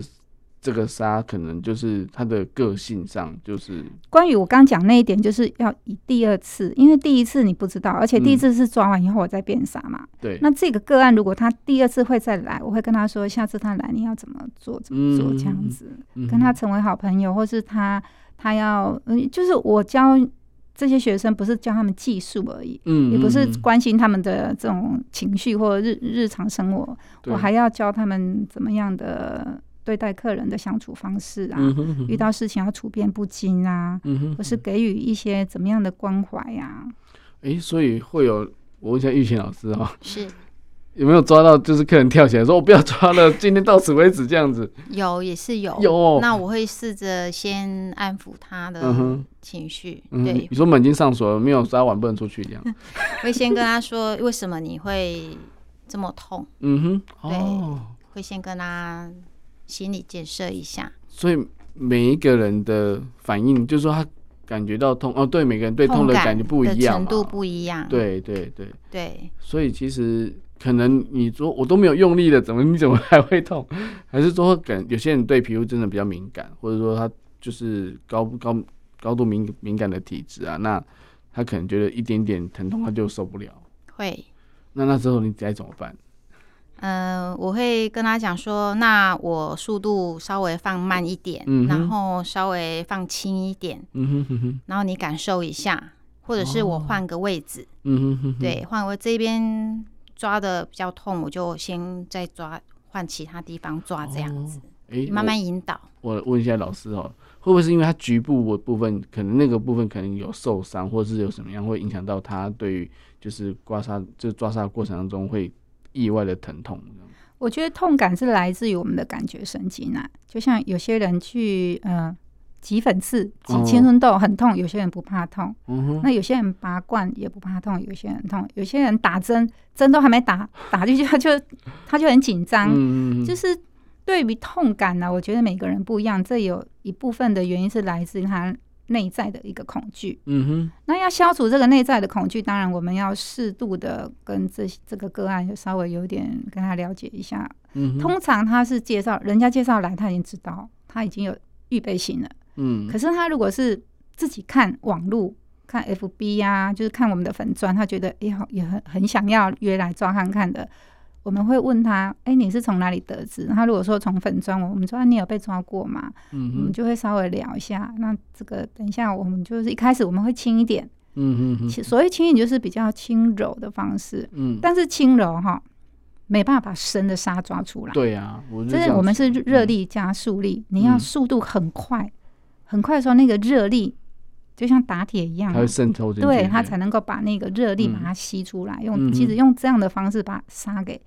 这个沙可能就是他的个性上，就是关于我刚讲那一点，就是要以第二次，因为第一次你不知道，而且第一次是抓完以后我再变沙嘛。对、嗯。那这个个案如果他第二次会再来，我会跟他说，下次他来你要怎么做，怎么做这样子，嗯、跟他成为好朋友，或是他他要嗯，就是我教这些学生不是教他们技术而已，嗯，也不是关心他们的这种情绪或日日常生活，我还要教他们怎么样的。对待客人的相处方式啊，嗯哼嗯哼，遇到事情要处变不惊啊，嗯哼嗯哼，或是给予一些怎么样的关怀呀？哎，所以会有我问一下玉琴老师哈、哦，是有没有抓到就是客人跳起来说“我不要抓了，今天到此为止”这样子？有也是有有、哦，那我会试着先安抚他的情绪。嗯、对，你说门已经上锁了，没有抓碗不能出去这样。会先跟他说为什么你会这么痛？嗯哼，哦、对，会先跟他。心理建设一下，所以每一个人的反应，就是说他感觉到痛哦，对，每个人对痛的感觉不一样，程度不一样，对对对对。所以其实可能你说我都没有用力了，怎么你怎么还会痛？还是说感有些人对皮肤真的比较敏感，或者说他就是高高高度敏敏感的体质啊，那他可能觉得一点点疼痛他就受不了。会。那那时候你该怎么办？嗯、呃，我会跟他讲说，那我速度稍微放慢一点，嗯、然后稍微放轻一点，嗯哼哼，然后你感受一下，或者是我换个位置，嗯哼哼，对，换我这边抓的比较痛，我就先再抓，换其他地方抓，这样子，哎、哦，慢慢引导。我，我问一下老师哦，会不会是因为他局部的部分，可能那个部分可能有受伤，或者是有什么样会影响到他对于就是刮痧，就抓痧过程当中会。意外的疼痛，我觉得痛感是来自于我们的感觉神经啊。就像有些人去呃挤粉刺、挤青春痘很痛，有些人不怕痛。嗯、那有些人拔罐也不怕痛，有些人痛。有些人打针，针都还没打，打进去他就他就很紧张。嗯、就是对于痛感呢、啊，我觉得每个人不一样。这有一部分的原因是来自于他。内在的一个恐惧，嗯哼，那要消除这个内在的恐惧，当然我们要适度的跟这这个个案就稍微有点跟他了解一下。嗯，通常他是介绍人家介绍来，他已经知道他已经有预备心了。嗯，可是他如果是自己看网络、看 FB 呀、啊，就是看我们的粉专，他觉得哎好也很很想要约来抓看看的。我们会问他：“哎、欸，你是从哪里得知？”他如果说从粉专，我们说：“你有被抓过吗？”嗯，我们就会稍微聊一下。那这个等一下，我们就是一开始我们会轻一点。嗯嗯，所谓轻一点就是比较轻柔的方式。嗯，但是轻柔哈，没办法把深的沙抓出来。对呀，就是我们是热力加速力，你要速度很快，很快的时候，那个热力就像打铁一样，它会渗透进去，对，它才能够把那个热力把它吸出来。用其实用这样的方式把沙给。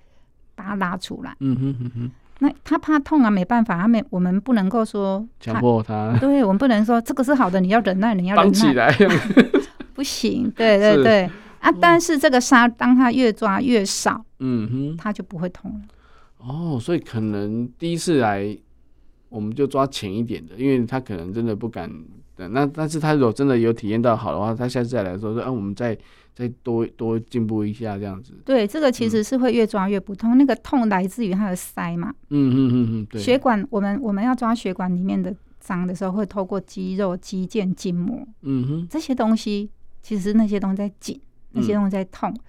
把它拉出来。嗯哼哼哼。那他怕痛啊，没办法，他没，我们不能够说强迫他。对，我们不能说这个是好的，你要忍耐，你要忍耐。起来。不行，对对对。啊，但是这个沙，当他越抓越少，嗯哼，他就不会痛了。哦，所以可能第一次来，我们就抓浅一点的，因为他可能真的不敢。那但是他如果真的有体验到好的话，他下次再来的时候说，啊，我们再。再多多进步一下，这样子。对，这个其实是会越抓越不痛。嗯、那个痛来自于它的塞嘛。嗯嗯嗯嗯，对。血管，我们我们要抓血管里面的脏的时候，会透过肌肉、肌腱、筋膜。嗯哼。这些东西，其实那些东西在紧，那些东西在痛。嗯、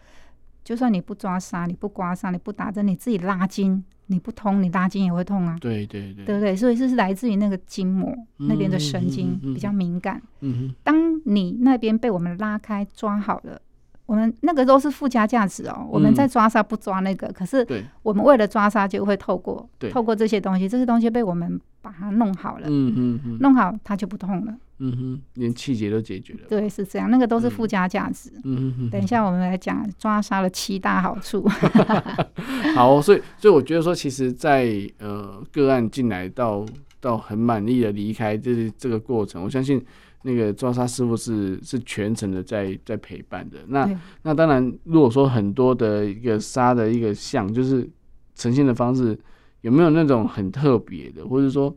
就算你不抓痧，你不刮痧，你不打针，你自己拉筋，你不通，你拉筋也会痛啊。对对对。对不对？所以这是来自于那个筋膜、嗯、那边的神经比较敏感。嗯哼。当你那边被我们拉开抓好了。我们那个都是附加价值哦、喔。我们在抓痧不抓那个，可是我们为了抓痧就会透过透过这些东西，这些东西被我们把它弄好了，嗯嗯嗯弄好它就不痛了，嗯哼，连气结都解决了。对，是这样，那个都是附加价值。嗯嗯，等一下我们来讲抓痧的七大好处。好，所以所以我觉得说，其实在，在呃个案进来到到很满意的离开，就是这个过程，我相信。那个抓沙师傅是是全程的在在陪伴的。那那当然，如果说很多的一个沙的一个像，就是呈现的方式，有没有那种很特别的，或者说，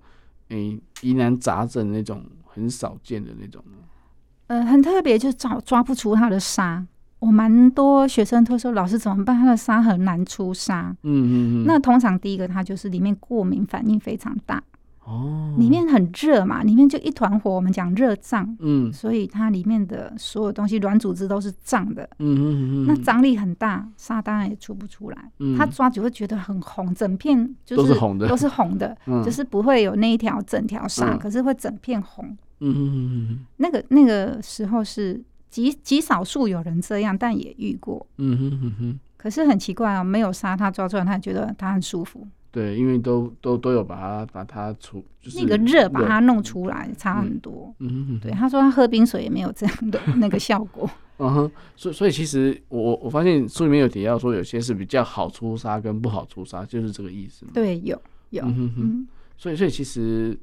诶疑难杂症那种很少见的那种呢？呃，很特别，就是抓抓不出他的沙。我蛮多学生都说，老师怎么办？他的沙很难出沙。嗯嗯嗯。那通常第一个，他就是里面过敏反应非常大。哦，里面很热嘛，里面就一团火，我们讲热胀，嗯，所以它里面的所有东西软组织都是胀的，嗯嗯嗯，那张力很大，沙当然也出不出来，嗯，它抓就会觉得很红，整片就是都是红的，都是红的，嗯，就是不会有那一条整条沙，嗯，可是会整片红，嗯嗯嗯，那个那个时候是极极少数有人这样，但也遇过，嗯哼哼哼，可是很奇怪哦，没有沙，他抓出来，他也觉得他很舒服。对，因为都都都有把它把它出，就是那个热把它弄出来，差很多。嗯嗯嗯。对，他说他喝冰水也没有这样的那个效果。嗯哼，所以所以其实我我我发现书里面有提到说，有些是比较好出沙跟不好出沙，就是这个意思。对，有有。嗯哼哼。所以所以其实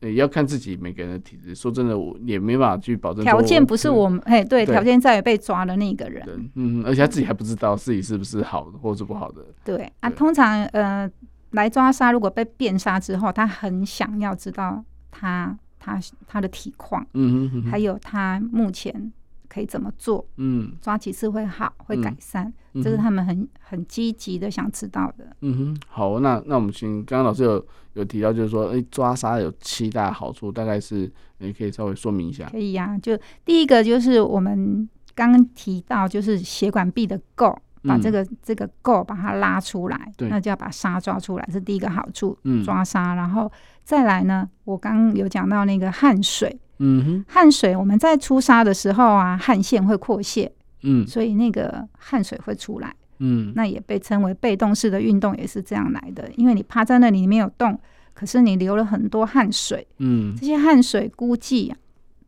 也要看自己每个人的体质。说真的，我也没办法去保证。条件不是我们，哎，对，条件在于被抓的那个人。嗯，而且他自己还不知道自己是不是好的或者是不好的。对啊，通常呃。来抓沙，如果被变沙之后，他很想要知道他他他的体况，嗯哼，还有他目前可以怎么做，嗯，抓几次会好，会改善，这是他们很很积极的想知道的。嗯哼，好，那那我们请刚刚老师有有提到，就是说，哎，抓沙有七大好处，大概是你可以稍微说明一下。可以呀、啊，就第一个就是我们刚刚提到，就是血管壁的构。把这个、嗯、这个垢把它拉出来，那就要把沙抓出来，是第一个好处。嗯、抓沙，然后再来呢，我刚刚有讲到那个汗水，嗯哼，汗水我们在出沙的时候啊，汗腺会扩泄，嗯，所以那个汗水会出来，嗯，那也被称为被动式的运动，也是这样来的，因为你趴在那里没有动，可是你流了很多汗水，嗯，这些汗水估计、啊、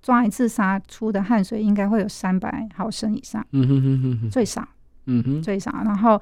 抓一次沙出的汗水应该会有三百毫升以上，嗯哼哼哼哼，最少。嗯哼，最少，然后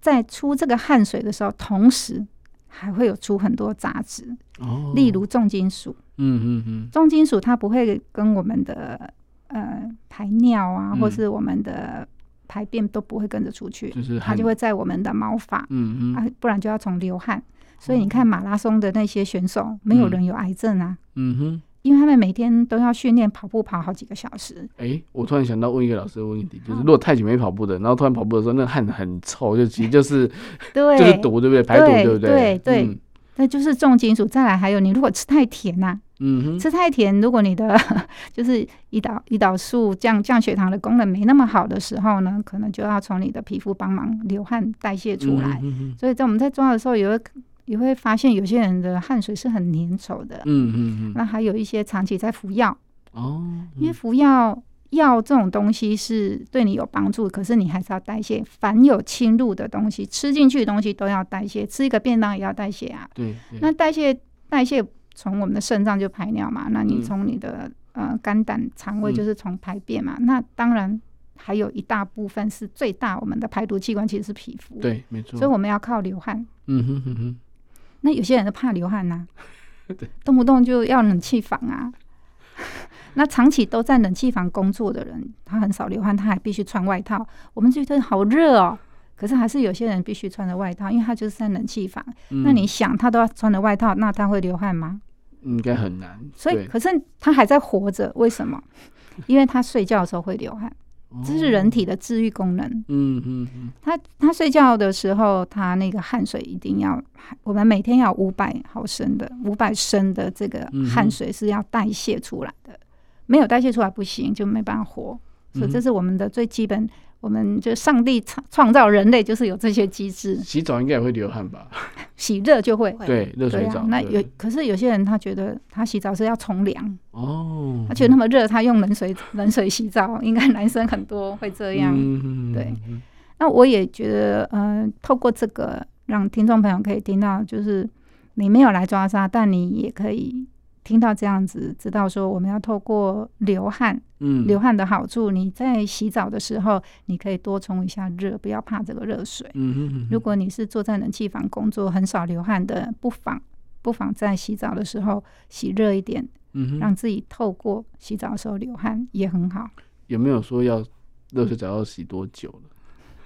在出这个汗水的时候，同时还会有出很多杂质，哦，例如重金属。嗯嗯嗯，重金属它不会跟我们的呃排尿啊，嗯、或是我们的排便都不会跟着出去，就是它就会在我们的毛发，嗯嗯，啊，不然就要从流汗。所以你看马拉松的那些选手，哦、没有人有癌症啊。嗯哼。因为他们每天都要训练跑步，跑好几个小时。哎、欸，我突然想到问一个老师的问题，就是如果太久没跑步的，然后突然跑步的时候，那汗很臭，就其实 就是对，就是毒，对不对？排毒，对不对？对对，那、嗯、就是重金属。再来，还有你如果吃太甜呐、啊，嗯哼，吃太甜，如果你的 就是胰岛胰岛素降降血糖的功能没那么好的时候呢，可能就要从你的皮肤帮忙流汗代谢出来。嗯、哼哼所以在我们在抓的时候，有个。也会发现有些人的汗水是很粘稠的，嗯嗯嗯，那还有一些长期在服药。哦，因为服药药这种东西是对你有帮助，可是你还是要代谢，凡有侵入的东西，吃进去的东西都要代谢，吃一个便当也要代谢啊。对，那代谢代谢从我们的肾脏就排尿嘛，那你从你的呃肝胆肠胃就是从排便嘛，那当然还有一大部分是最大我们的排毒器官其实是皮肤，对，没错，所以我们要靠流汗，嗯哼哼哼。那有些人都怕流汗呐、啊，动不动就要冷气房啊。那长期都在冷气房工作的人，他很少流汗，他还必须穿外套。我们觉得好热哦，可是还是有些人必须穿着外套，因为他就是在冷气房。嗯、那你想，他都要穿着外套，那他会流汗吗？应该很难。所以，可是他还在活着，为什么？因为他睡觉的时候会流汗。这是人体的治愈功能。嗯嗯嗯，他他睡觉的时候，他那个汗水一定要，我们每天要五百毫升的五百升的这个汗水是要代谢出来的，没有代谢出来不行，就没办法活。所以这是我们的最基本。我们就上帝创创造人类就是有这些机制。洗澡应该也会流汗吧？洗热就会。对，热水澡。那有，可是有些人他觉得他洗澡是要从凉。哦。他觉得那么热，他用冷水 冷水洗澡，应该男生很多会这样。嗯对。那我也觉得，呃，透过这个让听众朋友可以听到，就是你没有来抓沙，但你也可以。听到这样子，知道说我们要透过流汗，嗯，流汗的好处。你在洗澡的时候，你可以多冲一下热，不要怕这个热水。嗯哼。如果你是坐在冷气房工作，很少流汗的，不妨不妨在洗澡的时候洗热一点，嗯哼，让自己透过洗澡的时候流汗也很好。有没有说要热水澡要洗多久了？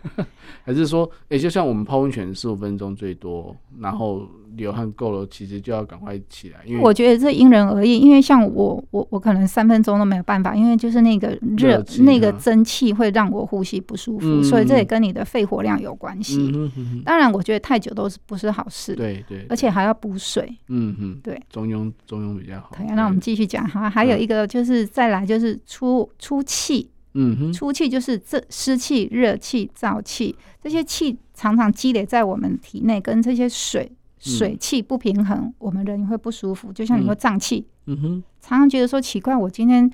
还是说，哎、欸，就像我们泡温泉十五分钟最多，然后流汗够了，其实就要赶快起来。因为我觉得这因人而异，因为像我，我我可能三分钟都没有办法，因为就是那个热，那个蒸汽会让我呼吸不舒服，嗯、所以这也跟你的肺活量有关系。嗯、哼哼哼当然，我觉得太久都是不是好事。对对，而且还要补水。嗯哼，对，中庸中庸比较好。对，那我们继续讲哈，还有一个就是再来就是出出气。嗯哼，出气就是这湿气、热气、燥气，这些气常常积累在我们体内，跟这些水水气不平衡，嗯、我们人会不舒服。就像你会胀气，嗯哼，常常觉得说奇怪，我今天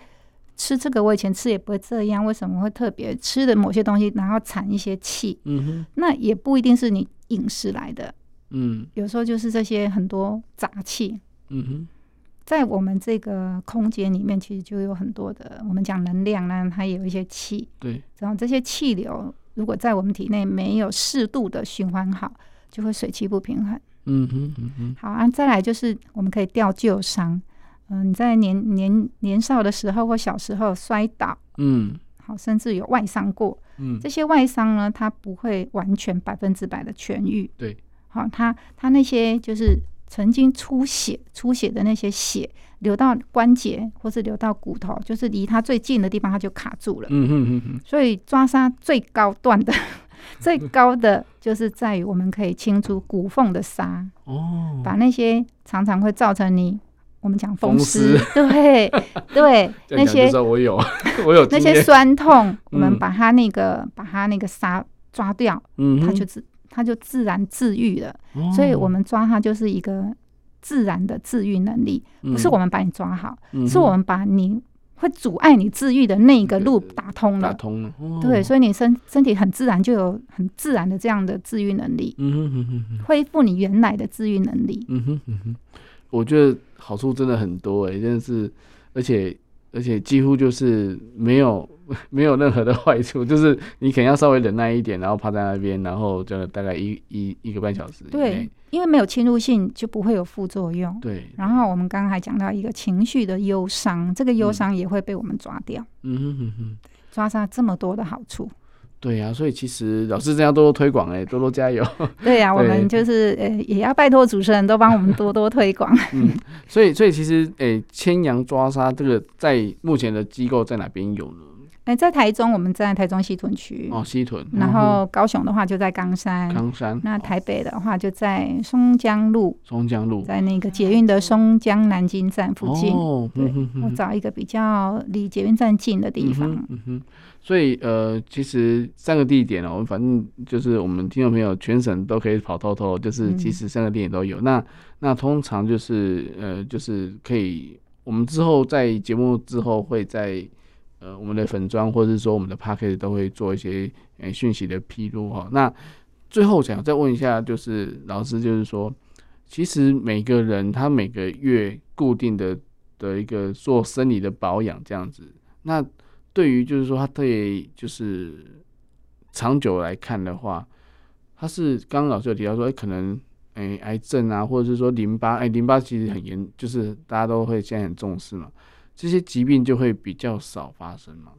吃这个，我以前吃也不会这样，为什么会特别吃的某些东西，然后产一些气？嗯哼，那也不一定是你饮食来的，嗯，有时候就是这些很多杂气，嗯哼。在我们这个空间里面，其实就有很多的，我们讲能量呢，它也有一些气。对，然后这些气流如果在我们体内没有适度的循环好，就会水气不平衡。嗯哼，嗯哼。好啊，再来就是我们可以吊旧伤。嗯、呃，你在年年年少的时候或小时候摔倒，嗯，好，甚至有外伤过，嗯，这些外伤呢，它不会完全百分之百的痊愈。对，好，它它那些就是。曾经出血、出血的那些血流到关节，或是流到骨头，就是离它最近的地方，它就卡住了。嗯嗯嗯嗯。所以抓痧最高段的、最高的，就是在于我们可以清除骨缝的痧。哦。把那些常常会造成你，我们讲风湿，对 对，那些我有我有那些酸痛，我们把它那个把它那个痧抓掉，嗯，它就是。它就自然治愈了，哦、所以我们抓它就是一个自然的治愈能力，嗯、不是我们把你抓好，嗯、是我们把你会阻碍你治愈的那个路打通了。打通了，哦、对，所以你身身体很自然就有很自然的这样的治愈能力，嗯哼哼哼恢复你原来的治愈能力。嗯哼哼哼，我觉得好处真的很多哎、欸，真的是，而且而且几乎就是没有。没有任何的坏处，就是你可能要稍微忍耐一点，然后趴在那边，然后就大概一一一个半小时。对，因为没有侵入性，就不会有副作用。对。然后我们刚刚还讲到一个情绪的忧伤，这个忧伤也会被我们抓掉。嗯哼哼哼，抓杀这么多的好处。对呀、啊，所以其实老师这样多多推广哎，多多加油。对呀、啊，我们就是呃，也要拜托主持人都帮我们多多推广。嗯，所以所以其实诶，千阳抓杀这个在目前的机构在哪边有呢？哎，在台中，我们在台中西屯区哦，西屯。然后高雄的话就在冈山，冈山。那台北的话就在松江路，松江路，在那个捷运的松江南京站附近。哦，对，我找一个比较离捷运站近的地方。嗯哼，所以呃，其实三个地点哦，我们反正就是我们听众朋友全省都可以跑透透，就是其实三个地点都有。那那通常就是呃，就是可以，我们之后在节目之后会在。呃，我们的粉专或者是说我们的 Podcast 都会做一些呃讯息的披露哈。那最后想再问一下，就是老师，就是说，其实每个人他每个月固定的的一个做生理的保养这样子，那对于就是说他对就是长久来看的话，他是刚刚老师有提到说，欸、可能诶、癌症啊，或者是说淋巴，哎、淋巴其实很严，就是大家都会现在很重视嘛。这些疾病就会比较少发生吗？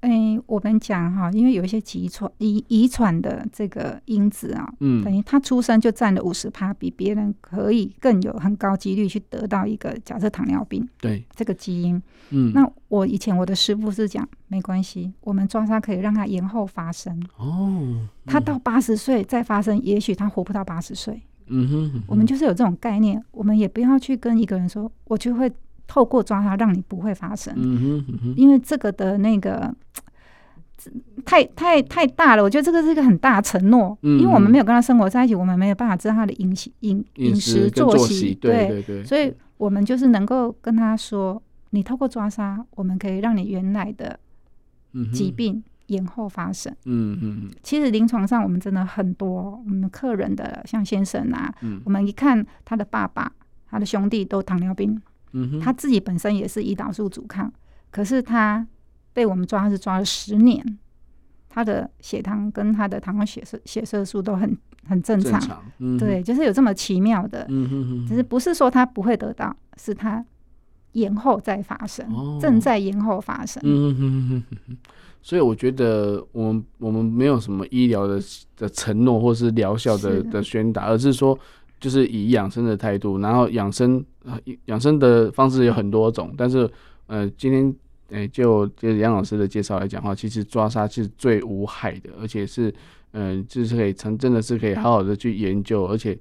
哎、欸，我们讲哈，因为有一些遗传遗遗传的这个因子啊，嗯，等于他出生就占了五十趴，比别人可以更有很高几率去得到一个假设糖尿病，对。这个基因，嗯，那我以前我的师傅是讲没关系，我们抓痧可以让他延后发生。哦，嗯、他到八十岁再发生，也许他活不到八十岁，嗯哼，嗯哼，我们就是有这种概念，我们也不要去跟一个人说，我就会。透过抓它，让你不会发生，嗯哼嗯哼，因为这个的那个太太太大了，我觉得这个是一个很大的承诺，嗯、因为我们没有跟他生活在一起，我们没有办法知道他的饮食饮饮食作息，对对。对，所以我们就是能够跟他说，你透过抓痧，我们可以让你原来的疾病延后发生，嗯嗯，其实临床上我们真的很多，我们客人的像先生啊，嗯、我们一看他的爸爸、他的兄弟都糖尿病。他自己本身也是胰岛素阻抗，可是他被我们抓，是抓了十年，他的血糖跟他的糖化血色血色素都很很正常，正常嗯、对，就是有这么奇妙的，嗯哼哼，只是不是说他不会得到，是他延后再发生，哦、正在延后发生。嗯哼哼哼。所以我觉得我们我们没有什么医疗的的承诺或是疗效的的。宣达，而是说就是以养生的态度，然后养生养生的方式有很多种，但是呃今天诶就就是杨老师的介绍来讲的话，其实抓沙是最无害的，而且是嗯、呃、就是可以成真的是可以好好的去研究，而且。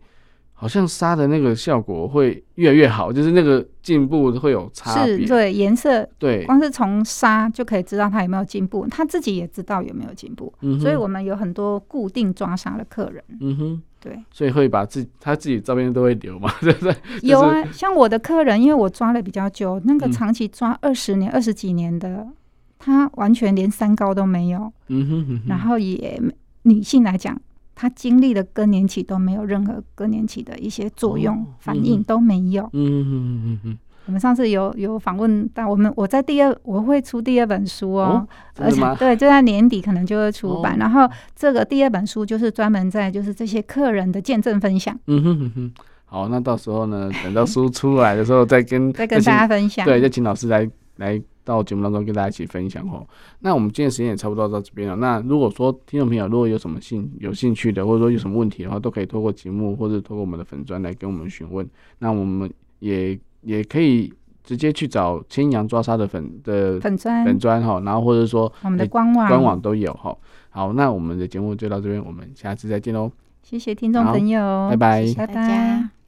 好像沙的那个效果会越来越好，就是那个进步会有差别。是，对，颜色，对，光是从沙就可以知道它有没有进步，他自己也知道有没有进步。嗯，所以我们有很多固定抓沙的客人。嗯哼，对，所以会把自己他自己照片都会留嘛，对不对？有啊，像我的客人，因为我抓了比较久，那个长期抓二十年、二十几年的，他完全连三高都没有。嗯哼，然后也女性来讲。她经历的更年期都没有任何更年期的一些作用、哦、反应都没有。嗯嗯嗯嗯嗯。我们上次有有访问，但我们我在第二我会出第二本书哦，哦而且对，就在年底可能就会出版。哦、然后这个第二本书就是专门在就是这些客人的见证分享。嗯哼哼哼。好，那到时候呢，等到书出来的时候再跟 再跟大家分享。对，再请老师来来。到节目当中跟大家一起分享哦。那我们今天时间也差不多到这边了。那如果说听众朋友如果有什么兴有兴趣的，或者说有什么问题的话，都可以透过节目或者透过我们的粉砖来跟我们询问。那我们也也可以直接去找千阳抓沙的粉的粉砖粉砖哈，然后或者说我们的官网官网都有哈。好，那我们的节目就到这边，我们下次再见喽。谢谢听众朋友，拜拜，谢谢大家。